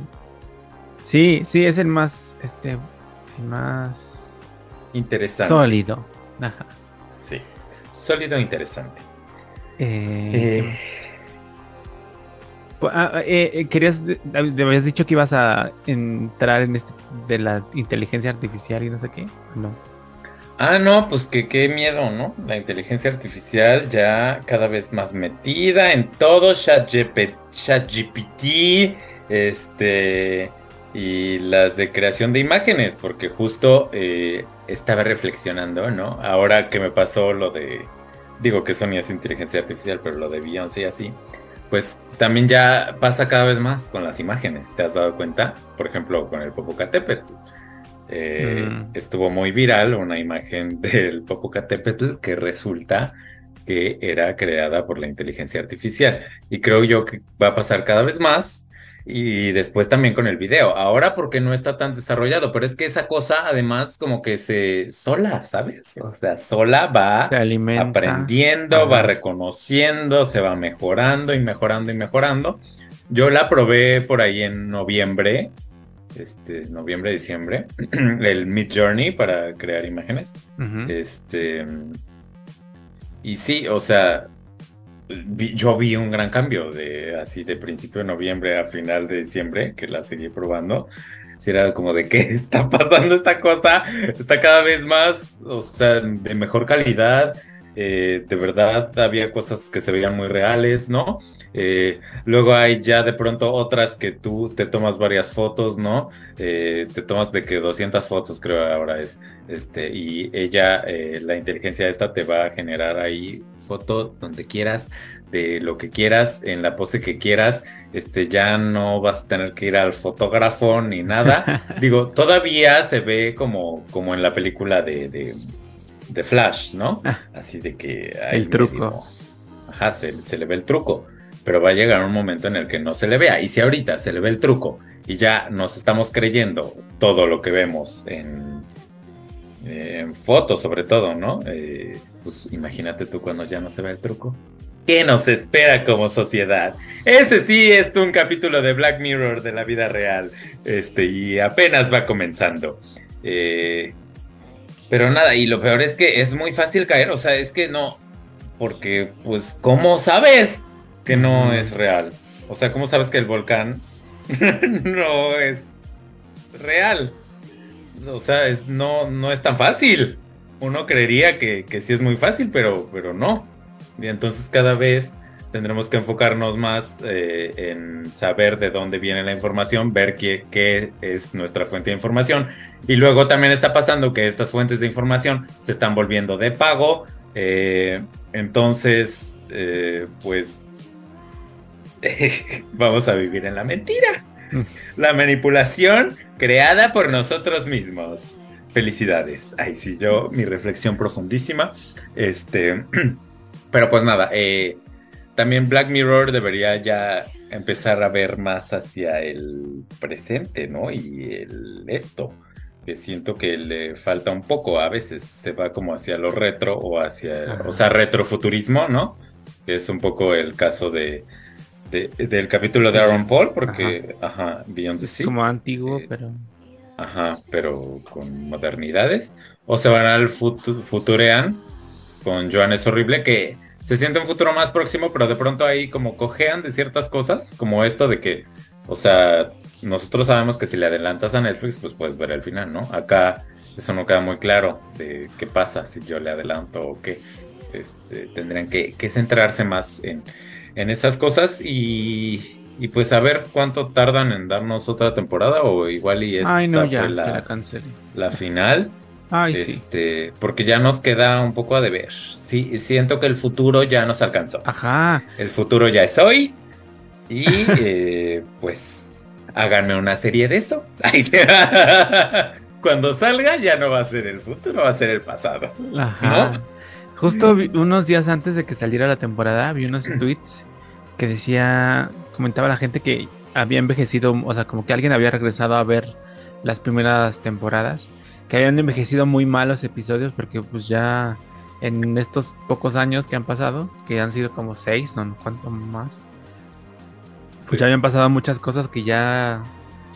sí, sí, es el más, este, el más interesante, sólido, ajá. Sí, sólido e interesante. Eh, Pues, ah, eh, eh, querías, me habías dicho que ibas a entrar en este de la inteligencia artificial y no sé qué. No. Ah, no, pues que qué miedo, ¿no? La inteligencia artificial ya cada vez más metida en todo, ChatGP ChatGPT, este, y las de creación de imágenes, porque justo eh, estaba reflexionando, ¿no? Ahora que me pasó lo de, digo que Sony es inteligencia artificial, pero lo de Beyoncé y así, pues también ya pasa cada vez más con las imágenes, ¿te has dado cuenta? Por ejemplo, con el Popocatépetl. Eh, Mm. Estuvo muy viral una imagen del Popocatépetl que resulta que era creada por la inteligencia artificial. Y creo yo que va a pasar cada vez más. Y después también con el video. Ahora porque no está tan desarrollado, pero es que esa cosa además como que se sola, ¿sabes? O sea, sola va Se aprendiendo, Ajá. va reconociendo, se va mejorando y mejorando y mejorando. Yo la probé por ahí en noviembre, este, noviembre, diciembre, el Mid Journey para crear imágenes. Ujú. Este, y sí, o sea, vi- yo vi un gran cambio de así de principio de noviembre a final de diciembre, que la seguí probando. Si era como de qué está pasando esta cosa, está cada vez más, o sea, de mejor calidad. Eh, de verdad había cosas que se veían muy reales, ¿no? Eh, luego hay ya de pronto otras que tú te tomas varias fotos, ¿no? Eh, te tomas de que 200 fotos creo ahora es, este, y ella, eh, la inteligencia esta te va a generar ahí foto donde quieras, de lo que quieras, en la pose que quieras, este, ya no vas a tener que ir al fotógrafo ni nada. Digo, todavía se ve como, como en la película de, de, de Flash, ¿no? Así de que... El truco. Ajá, se, se le ve el truco. Pero va a llegar un momento en el que no se le vea. Y si ahorita se le ve el truco y ya nos estamos creyendo todo lo que vemos en, en fotos, sobre todo, ¿no? Eh, pues imagínate tú cuando ya no se ve el truco. ¿Qué nos espera como sociedad? Ese sí es un capítulo de Black Mirror de la vida real. Este, y apenas va comenzando. Eh, pero nada, y lo peor es que es muy fácil caer. O sea, es que no. Porque, pues, ¿cómo sabes que no es real? O sea, ¿cómo sabes que el volcán no es real? O sea, es, no, no es tan fácil. Uno creería que, que sí es muy fácil, pero, pero no. Y entonces cada vez tendremos que enfocarnos más eh, en saber de dónde viene la información, ver qué, qué es nuestra fuente de información. Y luego también está pasando que estas fuentes de información se están volviendo de pago. eh, entonces, eh, pues vamos a vivir en la mentira. La manipulación creada por nosotros mismos. Felicidades. Ay, sí, yo, mi reflexión profundísima. Este, pero pues nada, eh, también Black Mirror debería ya empezar a ver más hacia el presente, ¿no? Y el esto, que siento que le falta un poco, a veces se va como hacia lo retro o hacia, Ajá. o sea, retrofuturismo, ¿no? Que es un poco el caso de, de- del capítulo de Aaron Paul, porque, ajá, Beyond the Sea. como antiguo, Eh, pero. Ajá, pero con modernidades. O se van al futu- Futurean con Joan es horrible, que se siente un futuro más próximo, pero de pronto ahí como cojean de ciertas cosas, como esto de que, o sea, nosotros sabemos que si le adelantas a Netflix, pues puedes ver el final, ¿no? Acá eso no queda muy claro de qué pasa si yo le adelanto o qué. Este, tendrían que, que centrarse más en, en esas cosas y, y pues a ver cuánto tardan en darnos otra temporada o igual y esta Ay, no, ya, fue la la, la final. Ay, sí. este, porque ya nos queda un poco a deber. Sí, siento que el futuro ya nos alcanzó. Ajá. El futuro ya es hoy. Y eh, pues háganme una serie de eso. Ahí se va. Cuando salga ya no va a ser el futuro, va a ser el pasado. Ajá. ¿No? Justo vi- unos días antes de que saliera la temporada, vi unos tweets que decía, comentaba la gente que había envejecido, o sea, como que alguien había regresado a ver las primeras temporadas, que habían envejecido muy mal los episodios porque pues ya en estos pocos años que han pasado, que han sido como seis, no, cuánto más, pues Sí. ya habían pasado muchas cosas que ya,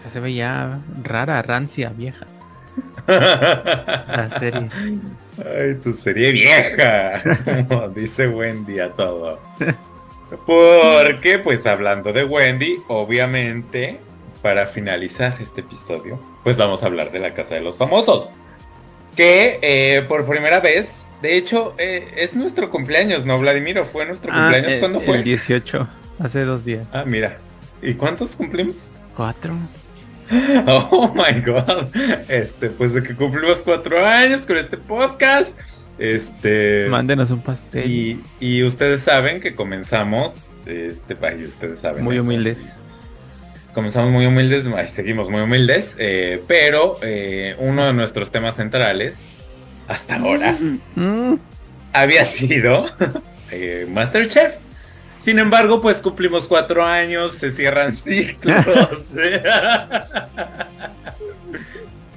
ya se veía rara, rancia, vieja. La serie. Ay, tu serie vieja. Como dice buen día todo. Porque, pues hablando de Wendy, obviamente, para finalizar este episodio, pues vamos a hablar de la Casa de los Famosos. Que eh, por primera vez, de hecho, eh, es nuestro cumpleaños, ¿no, Vladimiro? ¿Fue nuestro Ah, cumpleaños? eh, ¿Cuándo fue? El 18, hace dos días. Ah, mira. ¿Y cuántos cumplimos? ¿Cuatro? Oh my god. Este, pues de que cumplimos cuatro años con este podcast. Este. Mándenos un pastel. Y, y ustedes saben que comenzamos. Este país, ustedes saben. Muy humildes. Comenzamos muy humildes, ay, seguimos muy humildes, eh, pero eh, uno de nuestros temas centrales, hasta ahora, Mm, había sido eh, Masterchef. Sin embargo, pues cumplimos cuatro años, se cierran ciclos.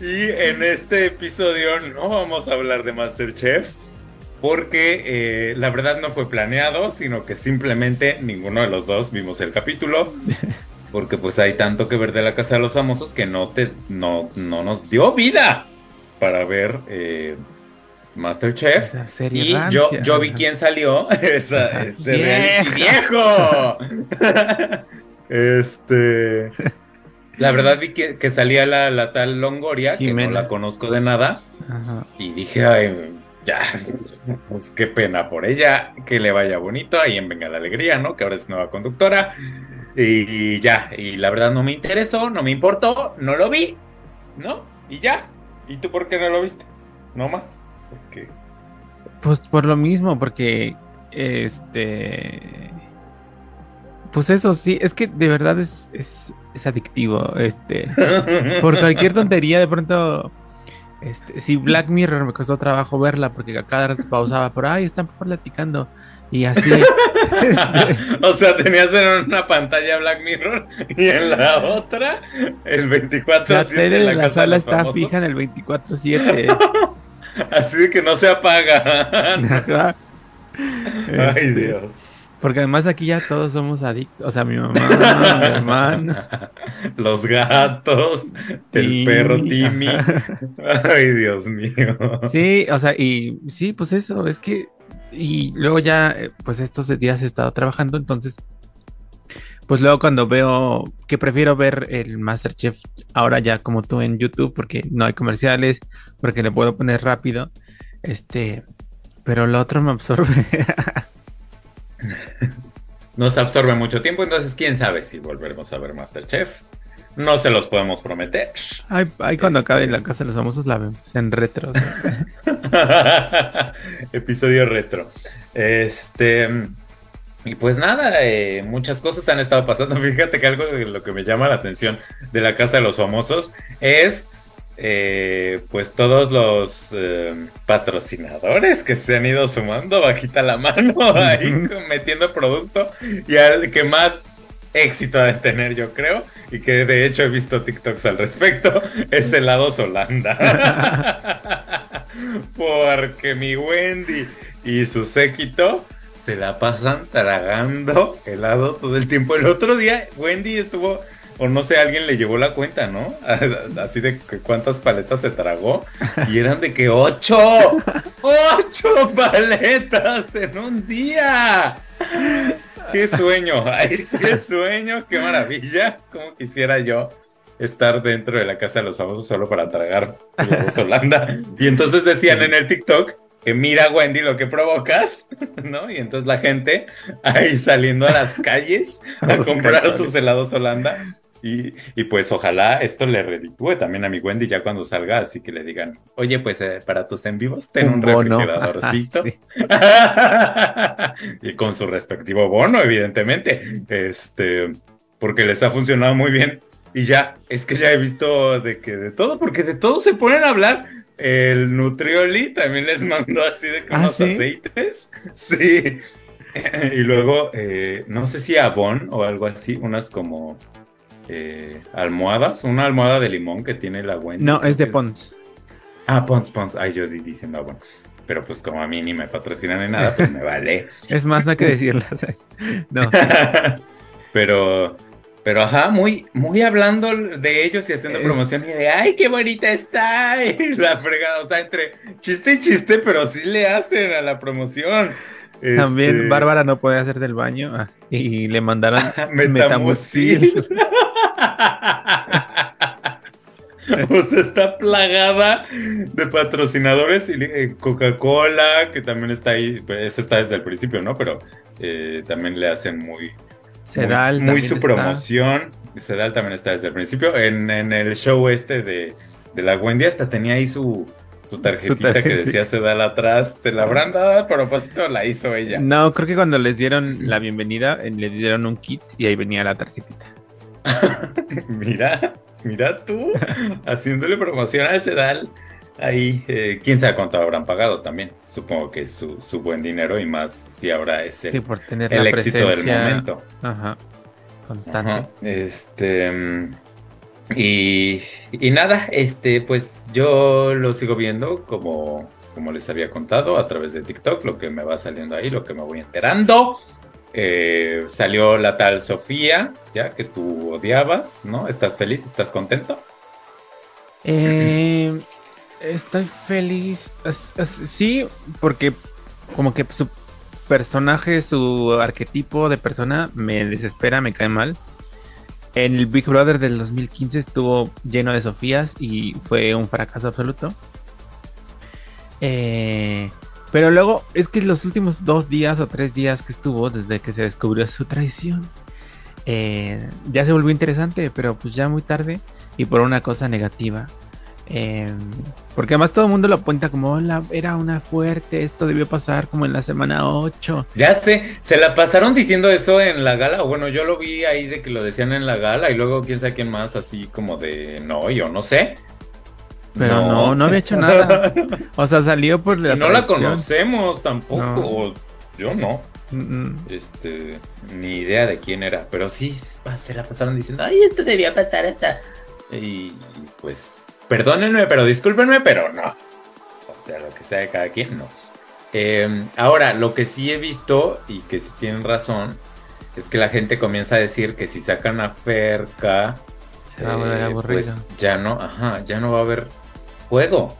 y en este episodio no vamos a hablar de Masterchef. Porque eh, la verdad no fue planeado, sino que simplemente ninguno de los dos vimos el capítulo. Porque pues hay tanto que ver de la Casa de los Famosos que no, te, no, no nos dio vida para ver eh, Masterchef. Y yo, rancia. yo vi quién salió. Esa, este viejo. este. La verdad vi que, que salía la, la tal Longoria, que no la conozco de nada. Ajá. Y dije, ay, ya, pues qué pena por ella, que le vaya bonito. Ahí en Venga la Alegría, ¿no? Que ahora es nueva conductora. Y ya, y la verdad no me interesó, no me importó, no lo vi, ¿no? Y ya. ¿Y tú por qué no lo viste? No más. Porque. Pues por lo mismo, porque este. Pues eso sí, es que de verdad es, es, es adictivo. Este. Por cualquier tontería, de pronto. Este, si Black Mirror me costó trabajo verla porque a cada rato pausaba por ahí, están platicando. Y así. este, o sea, tenías en una pantalla Black Mirror y en la otra el 24 la tele en de la de sala está famosos. fija en el 24-7. Así de que no se apaga. Ajá. Ay, Este, Dios. Porque además aquí ya todos somos adictos. O sea, mi mamá, mi hermano. Los gatos, el perro Timmy. Ay, Dios mío. Sí, o sea, y sí, pues eso, es que. Y luego ya, eh, pues estos días he estado trabajando, entonces. Pues luego cuando veo que prefiero ver el Masterchef ahora ya como tú en YouTube, porque no hay comerciales, porque le puedo poner rápido. Este. Pero lo otro me absorbe. Nos absorbe mucho tiempo, entonces quién sabe si volveremos a ver Masterchef. No se los podemos prometer. Ay, ay, cuando Este- acabe la casa de los famosos la vemos en retro. Episodio retro. Este. Y pues nada, eh, muchas cosas han estado pasando. Fíjate que algo de lo que me llama la atención de la Casa de los Famosos es. eh, pues todos los eh, patrocinadores que se han ido sumando bajita la mano ahí metiendo producto y al que más éxito ha de tener yo creo y que de hecho he visto TikToks al respecto es helado Solanda porque mi Wendy y su séquito se la pasan tragando helado todo el tiempo. El otro día Wendy estuvo, o no sé, alguien le llevó la cuenta, ¿no? Así de que cuántas paletas se tragó. Y eran de que ocho, ocho paletas en un día. ¡Qué sueño! ¡Ay, qué sueño! ¡Qué maravilla! Como quisiera yo estar dentro de la casa de los famosos solo para tragar huevos Holanda. Y entonces decían en el TikTok que mira Wendy lo que provocas, ¿no? Y entonces la gente ahí saliendo a las calles a Los comprar sus helados Holanda. Y, y pues ojalá esto le reditúe también a mi Wendy ya cuando salga, así que le digan, oye, pues eh, para tus en vivos ten un, refrigeradorcito. Y con su respectivo bono, evidentemente. Este, porque les ha funcionado muy bien. Y ya, es que ya he visto de que de todo, porque de todo se ponen a hablar. El Nutrioli también les mandó así de que ¿Ah, unos sí? aceites. Sí. y luego, eh, no sé si Avon o algo así, unas como eh, almohadas, una almohada de limón que tiene la Wendy. No, es de Pons. Ah, Pons, Pons. Ay, yo di- diciendo Avon. Pero pues como a mí ni me patrocinan ni nada, pues me vale. Es más, no hay que sea, No. pero, pero ajá, muy, muy hablando de ellos y haciendo Es- promoción y de ay, qué bonita está. Y la fregada, o sea, entre chiste y chiste, pero sí le hacen a la promoción. También Este, Bárbara no podía hacer del baño ah, y le mandaron Metamucil. o sea, está plagada de patrocinadores y eh, Coca-Cola, que también está ahí, pues, eso está desde el principio, ¿no? Pero eh, también le hacen muy, Sedal. muy, muy su está. promoción. Sedal también está desde el principio. En, en el show este de, de la Wendy hasta tenía ahí su, su tarjetita que tarjetita. decía Sedal atrás. Se la habrán dado a propósito, la hizo ella. No, creo que cuando les dieron la bienvenida, eh, le dieron un kit y ahí venía la tarjetita. Mira, mira tú, haciéndole promoción a Sedal. Ahí, eh, quién sabe cuánto habrán pagado también. Supongo que su, su buen dinero y más si ahora es el, Sí, por tener el la éxito del momento. Ajá. Constante. Ajá, Este. Y, nada, este, pues yo lo sigo viendo como, como les había contado a través de TikTok, lo que me va saliendo ahí, lo que me voy enterando. Eh, salió la tal Sofía, ya que tú odiabas, ¿no? ¿Estás feliz? ¿Estás contento? Eh, estoy feliz. Sí, porque como que su personaje, su arquetipo de persona me desespera, me cae mal. En el Big Brother del 2015 estuvo lleno de Sofías y fue un fracaso absoluto. Eh, pero luego es que los últimos dos días o tres días que estuvo desde que se descubrió su traición, eh, ya se volvió interesante, pero pues ya muy tarde y por una cosa negativa. Eh, porque además todo el mundo lo apunta como, "Hola, era una fuerte, esto debió pasar como en la semana 8. Ya sé, se la pasaron diciendo eso en la gala. Bueno, yo lo vi ahí de que lo decían en la gala y luego quién sabe quién más, así como de no, yo no sé. Pero no, no, había hecho nada. O sea, salió por la y no la conocemos tampoco. No. Yo no. Mm, mm. Este, ni idea de quién era. Pero sí, se la pasaron diciendo, ay, esto debía pasar esta. Y pues, perdónenme, pero discúlpenme, pero no. O sea, lo que sea de cada quien, no. Eh, ahora, lo que sí he visto, y que sí tienen razón, es que la gente comienza a decir que si sacan a Ferca, Se va a volver eh, aburrido. pues ya no, ajá, ya no va a haber juego,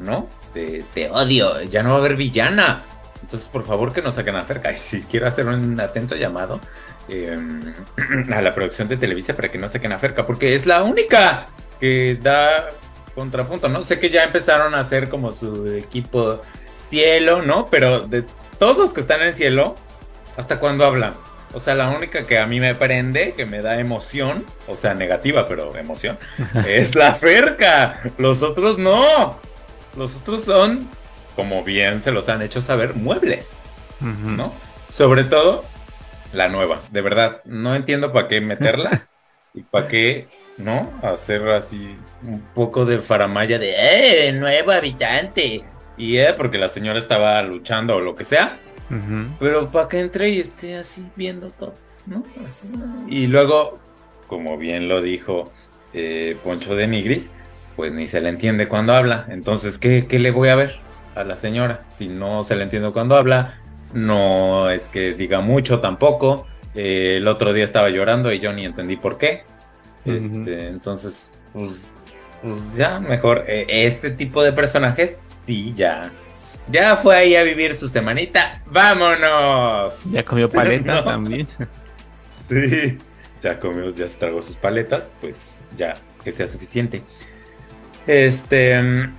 ¿no? De, te odio, ya no va a haber villana. Entonces, por favor, que nos saquen a Ferca. Y sí, quiero hacer un atento llamado eh, a la producción de Televisa para que no saquen a Ferca, porque es la única que da contrapunto, ¿no? Sé que ya empezaron a hacer como su equipo cielo, ¿no? Pero de todos los que están en cielo, ¿hasta cuándo hablan? O sea, la única que a mí me prende, que me da emoción, o sea, negativa, pero emoción, es la Ferca. Los otros no. Los otros son, como bien se los han hecho saber, muebles. ¿no? Sobre todo la nueva. De verdad, no entiendo para qué meterla y para qué, ¿no? Hacer así un poco de faramaya de, ¡eh, nuevo habitante! Y eh, porque la señora estaba luchando o lo que sea. Pero para que entre y esté así viendo todo, ¿no? Así. Y luego, como bien lo dijo eh, Poncho de Nigris, pues ni se le entiende cuando habla. Entonces, ¿qué, qué le voy a ver a la señora? Si no se le entiende cuando habla, no es que diga mucho tampoco. Eh, el otro día estaba llorando y yo ni entendí por qué. Este, entonces, pues, pues ya mejor. eh, este tipo de personajes, sí, ya. Ya fue ahí a vivir su semanita. ¡Vámonos! Ya comió paletas No. también. Sí. Ya comió, ya se tragó sus paletas, pues ya, que sea suficiente. Este.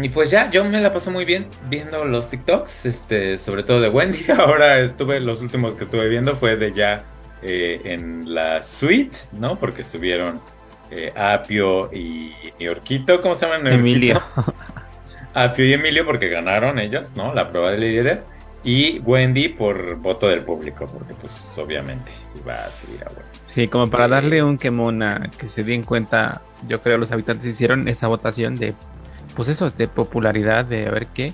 Y pues ya, yo me la paso muy bien viendo los TikToks, este, sobre todo de Wendy. Ahora estuve, los últimos que estuve viendo fue de ya eh, en la suite, ¿no? Porque subieron eh, Apio y Yorquito, ¿cómo se llaman? Emilio. Apio y Emilio porque ganaron ellos, ¿no? La prueba del líder. Y Wendy por voto del público, porque pues obviamente iba a subir a Wendy. Sí, como para darle un quemón a que se den cuenta, yo creo los habitantes hicieron esa votación de, pues eso, de popularidad, de a ver qué.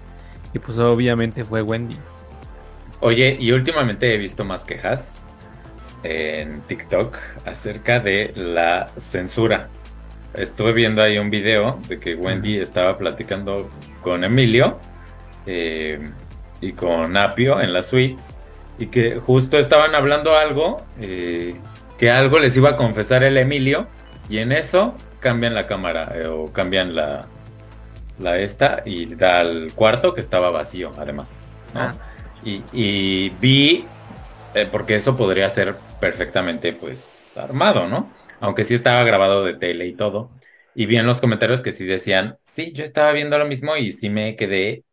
Y pues obviamente fue Wendy. Oye, y últimamente he visto más quejas en TikTok acerca de la censura. Estuve viendo ahí un video de que Wendy estaba platicando con Emilio eh, y con Apio en la suite y que justo estaban hablando algo, eh, que algo les iba a confesar el Emilio y en eso cambian la cámara eh, o cambian la, la esta y da al cuarto que estaba vacío además. ¿no? Ah. Y, y vi, eh, porque eso podría ser perfectamente, pues, armado, ¿no? Aunque sí estaba grabado de tele y todo. Y vi en los comentarios que sí decían, sí, yo estaba viendo lo mismo y sí me quedé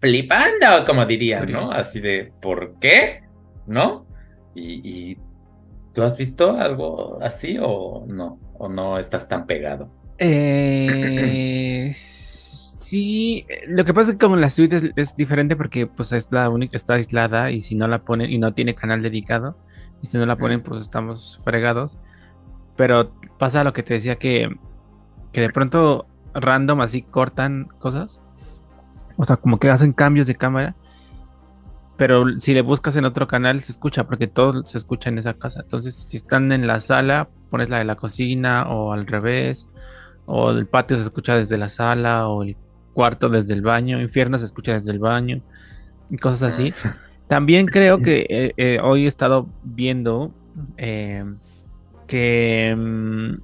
flipando, como dirían, ¿no? Así de, ¿por qué? ¿No? Y, y ¿tú has visto algo así o no? ¿O no estás tan pegado? Eh, sí, lo que pasa es que como la suite es, es diferente porque pues es la única, está aislada y si no la ponen y no tiene canal dedicado y si no la ponen pues estamos fregados. Pero pasa lo que te decía que, que de pronto random así cortan cosas. O sea, como que hacen cambios de cámara. Pero si le buscas en otro canal se escucha porque todo se escucha en esa casa. Entonces, si están en la sala, pones la de la cocina o al revés. O el patio se escucha desde la sala o el cuarto desde el baño. Infierno se escucha desde el baño. Y cosas así. También creo que eh, eh, hoy he estado viendo eh, que... mm,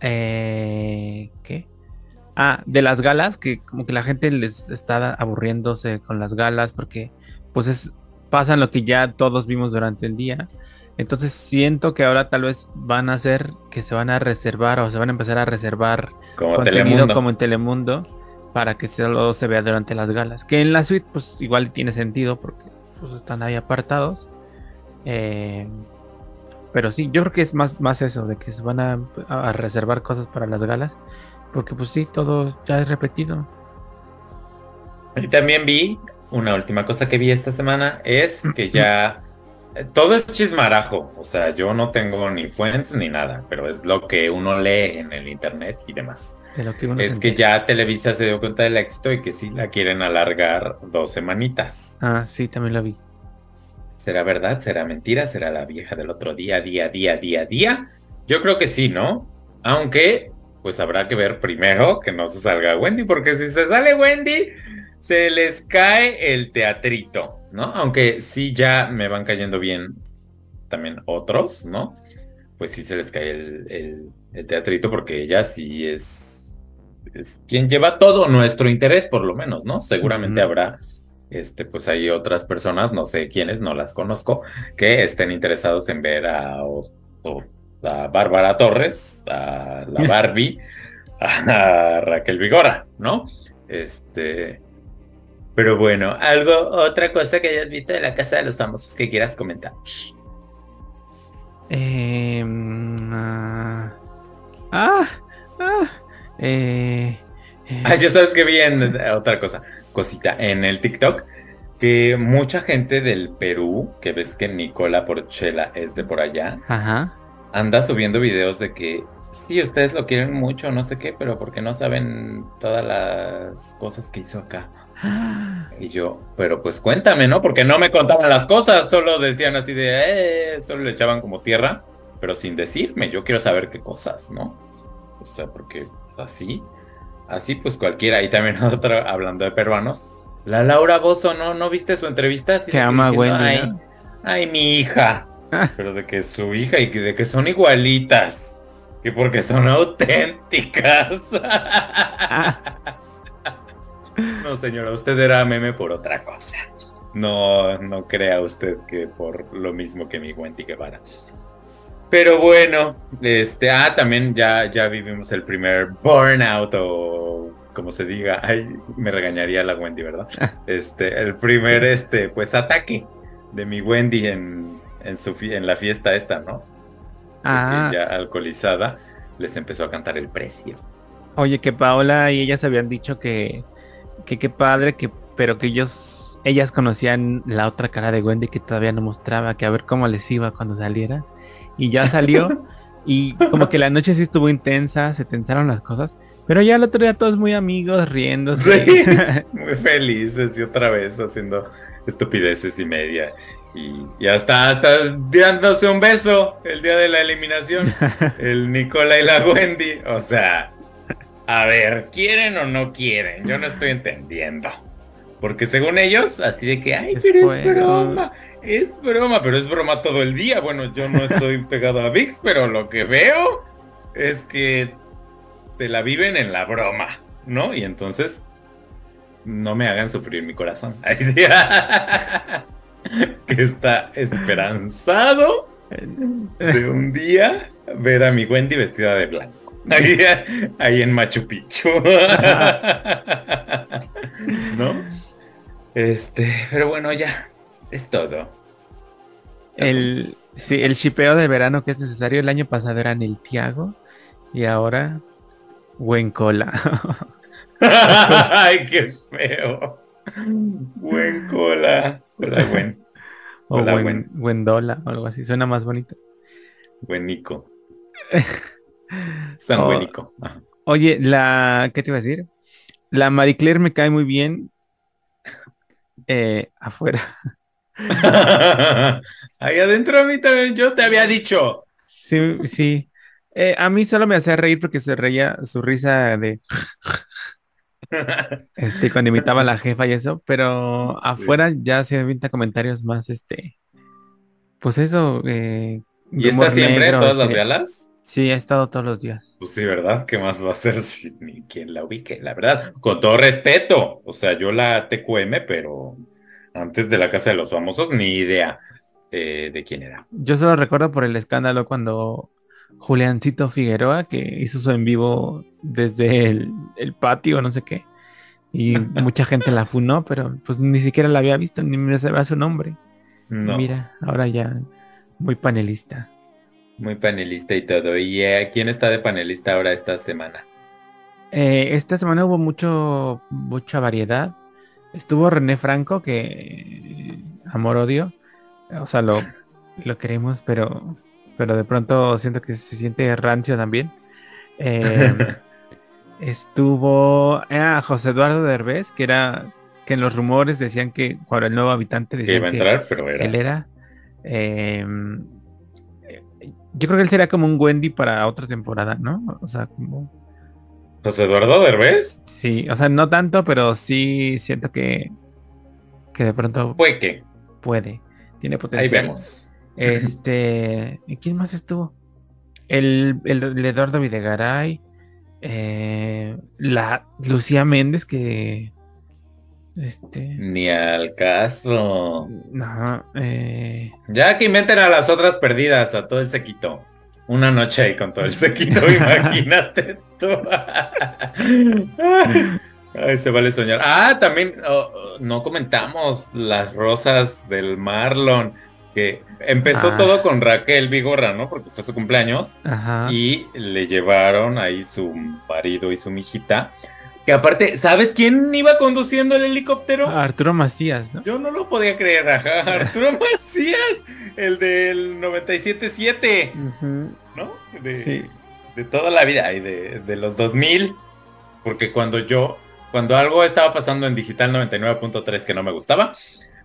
¿Qué? Ah, de las galas, que como que la gente les está aburriéndose con las galas porque pues es, pasan lo que ya todos vimos durante el día. Entonces siento que ahora tal vez van a hacer que se van a reservar o se van a empezar a reservar Como contenido Telemundo. como en Telemundo para que solo se vea durante las galas. Que en la suite pues igual tiene sentido porque pues están ahí apartados. Eh, pero sí, yo creo que es más, más eso, de que se van a, a reservar cosas para las galas. Porque pues sí, todo ya es repetido. Y también vi, una última cosa que vi esta semana es que ya todo es chismarajo. O sea, yo no tengo ni fuentes ni nada, pero es lo que uno lee en el internet y demás. De lo que uno Es que ya Televisa se dio cuenta del éxito y que sí la quieren alargar dos semanitas. Ah, sí, también lo vi. ¿Será verdad? ¿Será mentira? ¿Será la vieja del otro día, día, día, día, día? Yo creo que sí, ¿no? Aunque, pues habrá que ver primero que no se salga Wendy, porque si se sale Wendy, se les cae el teatrito, ¿no? Aunque sí ya me van cayendo bien también otros, ¿no? Pues sí se les cae el, el- el teatrito porque ella sí es, es quien lleva todo nuestro interés, por lo menos, ¿no? Seguramente habrá, este, pues hay otras personas, no sé quiénes, no las conozco, que estén interesados en ver a, o- o- a Bárbara Torres, a la Barbie, a Raquel Vigora, ¿no? Este, pero bueno, algo, otra cosa que hayas visto de la casa de los famosos que quieras comentar. Eh, mm, ah, ah, ah, eh, eh, Ah, yo sabes que vi en otra cosa, cosita, en el TikTok, que mucha gente del Perú, que ves que Nicola Porchela es de por allá, ajá. anda subiendo videos de que sí, ustedes lo quieren mucho, no sé qué, pero porque no saben todas las cosas que hizo acá. Ah, Y yo, pero pues cuéntame, ¿no? Porque no me contaban las cosas, solo decían así de, eh, solo le echaban como tierra, pero sin decirme, yo quiero saber qué cosas, ¿no? O sea, porque así, así pues cualquiera. Y también otra, hablando de peruanos, la Laura Bozo, ¿no? ¿No viste su entrevista? Que ama diciendo, Wendy, ay, ¿no? ay, mi hija. Ah. Pero de que es su hija y que de que son igualitas. Que porque son auténticas. No, señora, usted era meme por otra cosa. No, no crea usted que por lo mismo que mi Wendy Guevara. Pero bueno, este, ah, también ya, ya vivimos el primer burnout o como se diga, ay, me regañaría la Wendy, ¿verdad? Este, el primer, este, pues ataque de mi Wendy en, en su en la fiesta esta, ¿no? Ah, ya alcoholizada les empezó a cantar el precio. oye, que Paola y ellas habían dicho que, que qué padre, que, pero que ellos, ellas conocían la otra cara de Wendy que todavía no mostraba, que a ver cómo les iba cuando saliera. Y ya salió, y como que la noche sí estuvo intensa, se tensaron las cosas, pero ya el otro día todos muy amigos, riéndose. Sí. Muy felices y otra vez haciendo estupideces y media. Y, y hasta, hasta dándose un beso el día de la eliminación. El Nicola y la Wendy. O sea, a ver, ¿quieren o no quieren? Yo no estoy entendiendo. Porque según ellos, así de que, ay, Es pero es broma, es broma, pero es broma todo el día. Bueno, yo no estoy pegado a VIX, pero lo que veo es que se la viven en la broma, ¿no? Y entonces no me hagan sufrir mi corazón. que está esperanzado de un día ver a mi Wendy vestida de blanco. Ahí, ahí en Machu Picchu. ¿No? Este, pero bueno, ya. Es todo. El, sí, el shipeo de verano que es necesario. El año pasado era el Tiago y ahora Buen cola. Ay, qué feo. Buen cola. Hola, buen. O buen, buen. dola o algo así. Suena más bonito. Buenico. San Buenico. Oye, la. ¿Qué te iba a decir? La Marie Claire me cae muy bien. Eh, afuera. Ahí adentro a mí también, yo te había dicho. Sí, sí. Eh, a mí solo me hacía reír porque se reía su risa de. este, cuando imitaba a la jefa y eso, pero afuera ya se avienta comentarios más, este. Pues eso. Eh, ¿Y está siempre todas las galas? Sí, ha estado todos los días. Pues sí, ¿verdad? ¿Qué más va a ser si ni quien la ubique? La verdad, con todo respeto. O sea, yo la TQM, pero antes de la Casa de los Famosos, ni idea eh, de quién era. Yo solo recuerdo por el escándalo cuando Juliancito Figueroa, que hizo su en vivo desde el, patio, no sé qué. Y mucha gente la funó, pero pues ni siquiera la había visto, ni me sabía su nombre. Mira, ahora ya muy panelista. Muy panelista y todo. ¿Y eh, quién está de panelista ahora esta semana? Eh, esta semana hubo mucho, mucha variedad. Estuvo René Franco, que amor-odio. O sea, lo, lo queremos, pero pero de pronto siento que se siente rancio también. Em, estuvo ah, José Eduardo Derbez, que era que en los rumores decían que cuando el nuevo habitante decía que iba a entrar, pero era. él era. Em, yo creo que él sería como un Wendy para otra temporada, ¿no? O sea, como. José Eduardo Derbez. Sí, o sea, no tanto, pero sí siento que que de pronto puede que puede, tiene potencial. Ahí vemos. Este, ¿quién más estuvo? El, el, Eduardo Videgaray, eh, la Lucía Méndez que este. Ni al caso. Eh... Ya que inventen a las otras perdidas, a todo el sequito. Una noche ahí con todo el sequito, imagínate tú. Ay, se vale soñar. Ah, también oh, no comentamos las rosas del Marlon empezó ah. todo con Raquel Vigorra, ¿no? Porque fue su cumpleaños. Y le llevaron ahí su marido y su mijita. Que aparte, ¿sabes quién iba conduciendo el helicóptero? Arturo Macías, ¿no? Yo no lo podía creer, ajá. Arturo Macías, el del 97.7, ¿no? De, sí. de toda la vida, y de, de los 2000. Porque cuando yo, cuando algo estaba pasando en Digital 99.3 que no me gustaba,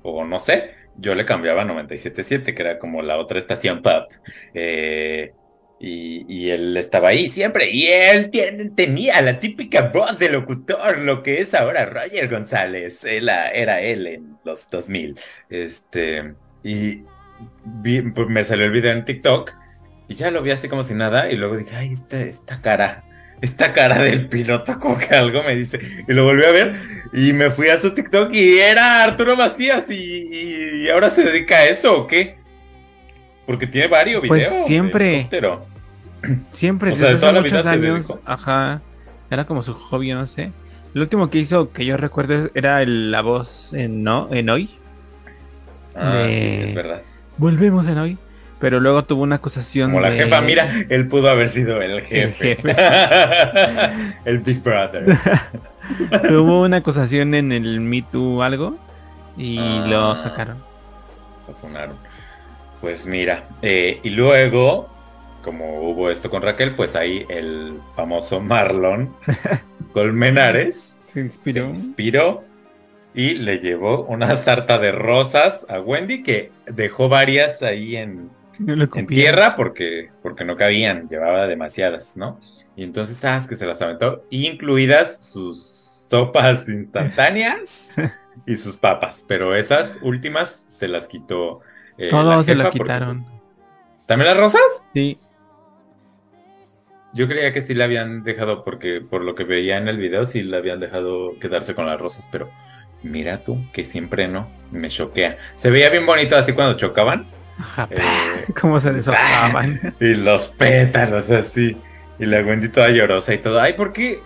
o no sé, yo le cambiaba a 97.7, que era como la otra estación pop. Eh, y, él estaba ahí siempre. Y él tenía la típica voz de locutor, lo que es ahora Roger González. era él en los 2000. Este, y pues, me salió el video en TikTok. Y ya lo vi así como si nada. Y luego dije, ay, esta, esta cara esta cara del piloto como que algo me dice. Y lo volví a ver y me fui a su TikTok y era Arturo Macías y, ahora se dedica a eso o qué? Porque tiene varios pues videos. Pues siempre. Siempre, o sea, toda la muchos años, ajá, era como su hobby, no sé. Lo último que hizo que yo recuerdo era la voz en no en hoy. Ah, sí, es verdad. Volvemos en hoy pero luego tuvo una acusación. Como la jefa, mira, él pudo haber sido el jefe. El, Big Brother. tuvo una acusación en el Me Too algo y ah. lo sacaron. Lo funaron. Pues mira, eh, y luego, como hubo esto con Raquel, pues ahí el famoso Marlon Colmenares se inspiró. Se inspiró y le llevó una sarta de rosas a Wendy que dejó varias ahí en, en tierra porque, porque no cabían, llevaba demasiadas, ¿no? Y entonces, sabes que se las aventó, incluidas sus sopas instantáneas y sus papas, pero esas últimas se las quitó. Eh, Todos se las quitaron. ¿También las rosas? Sí. Yo creía que sí le habían dejado, porque por lo que veía en el video, sí le habían dejado quedarse con las rosas, pero mira tú, que siempre no, me choquea. Se veía bien bonito así cuando chocaban. Ajá, cómo se deshojaban. Y los pétalos así. Y la Wendy toda llorosa y todo. Ay, ¿por qué?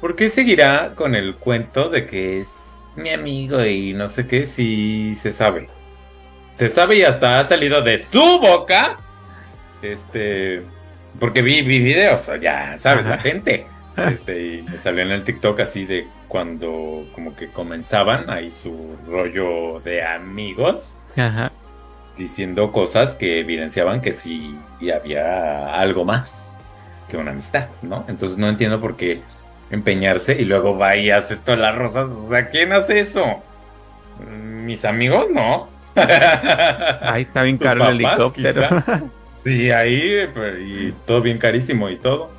¿Por qué seguirá con el cuento de que es mi amigo y no sé qué si se sabe? Se sabe y hasta ha salido de su boca. Este. Porque vi, vi videos, ya sabes, la gente. Este, y me salió en el TikTok así de cuando como que comenzaban ahí su rollo de amigos. Ajá. Diciendo cosas que evidenciaban que sí había algo más que una amistad, ¿no? Entonces no entiendo por qué empeñarse y luego va y hace todas las rosas. O sea, ¿quién hace eso? Mis amigos, no. Ahí está bien caro el helicóptero. Sí, ahí, pues, y todo bien carísimo y todo.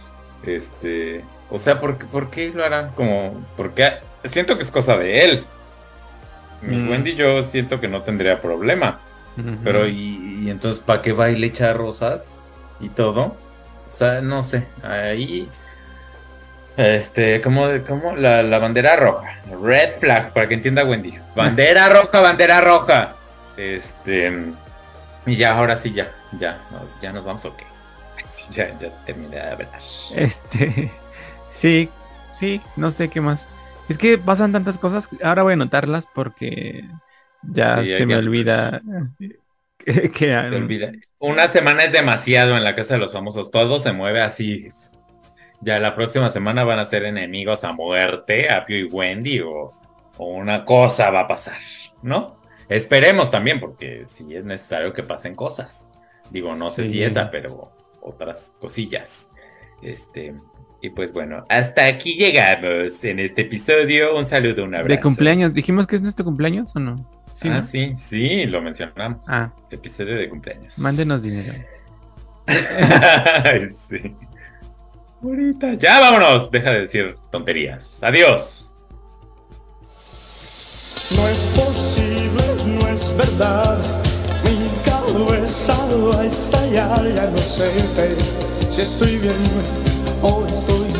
Este, o sea, ¿por, ¿por qué lo harán? Como, porque siento que es cosa de él. Mi mm. Wendy yo siento que no tendría problema. Pero, y, entonces, ¿para qué va y le echa rosas y todo? O sea, no sé. Ahí. Este, como, como la, la bandera roja. Red flag, para que entienda Wendy. Bandera roja, bandera roja. Este. Y ya, ahora sí, ya. Ya, ya nos vamos, ok. Ya, ya terminé de hablar. Este. Sí, sí, no sé qué más. Es que pasan tantas cosas. Ahora voy a anotarlas porque ya se me olvida. Que, se olvida. Una semana es demasiado en la casa de los famosos. Todo se mueve así. Ya la próxima semana van a ser enemigos a muerte, a Pio y Wendy, o, o una cosa va a pasar, ¿no? Esperemos también, porque sí es necesario que pasen cosas. Digo, no sé si esa, pero otras cosillas. Este, y pues bueno, hasta aquí llegamos en este episodio. Un saludo, un abrazo. ¿De cumpleaños? ¿Dijimos que es nuestro cumpleaños o no? Sí, ah, sí, sí, lo mencionamos. Ah. Episodio de cumpleaños. Mándenos dinero. sí. Ahorita. Ya vámonos. Deja de decir tonterías. Adiós. No es posible, no es verdad a estallar, ya no sé si estoy bien o estoy.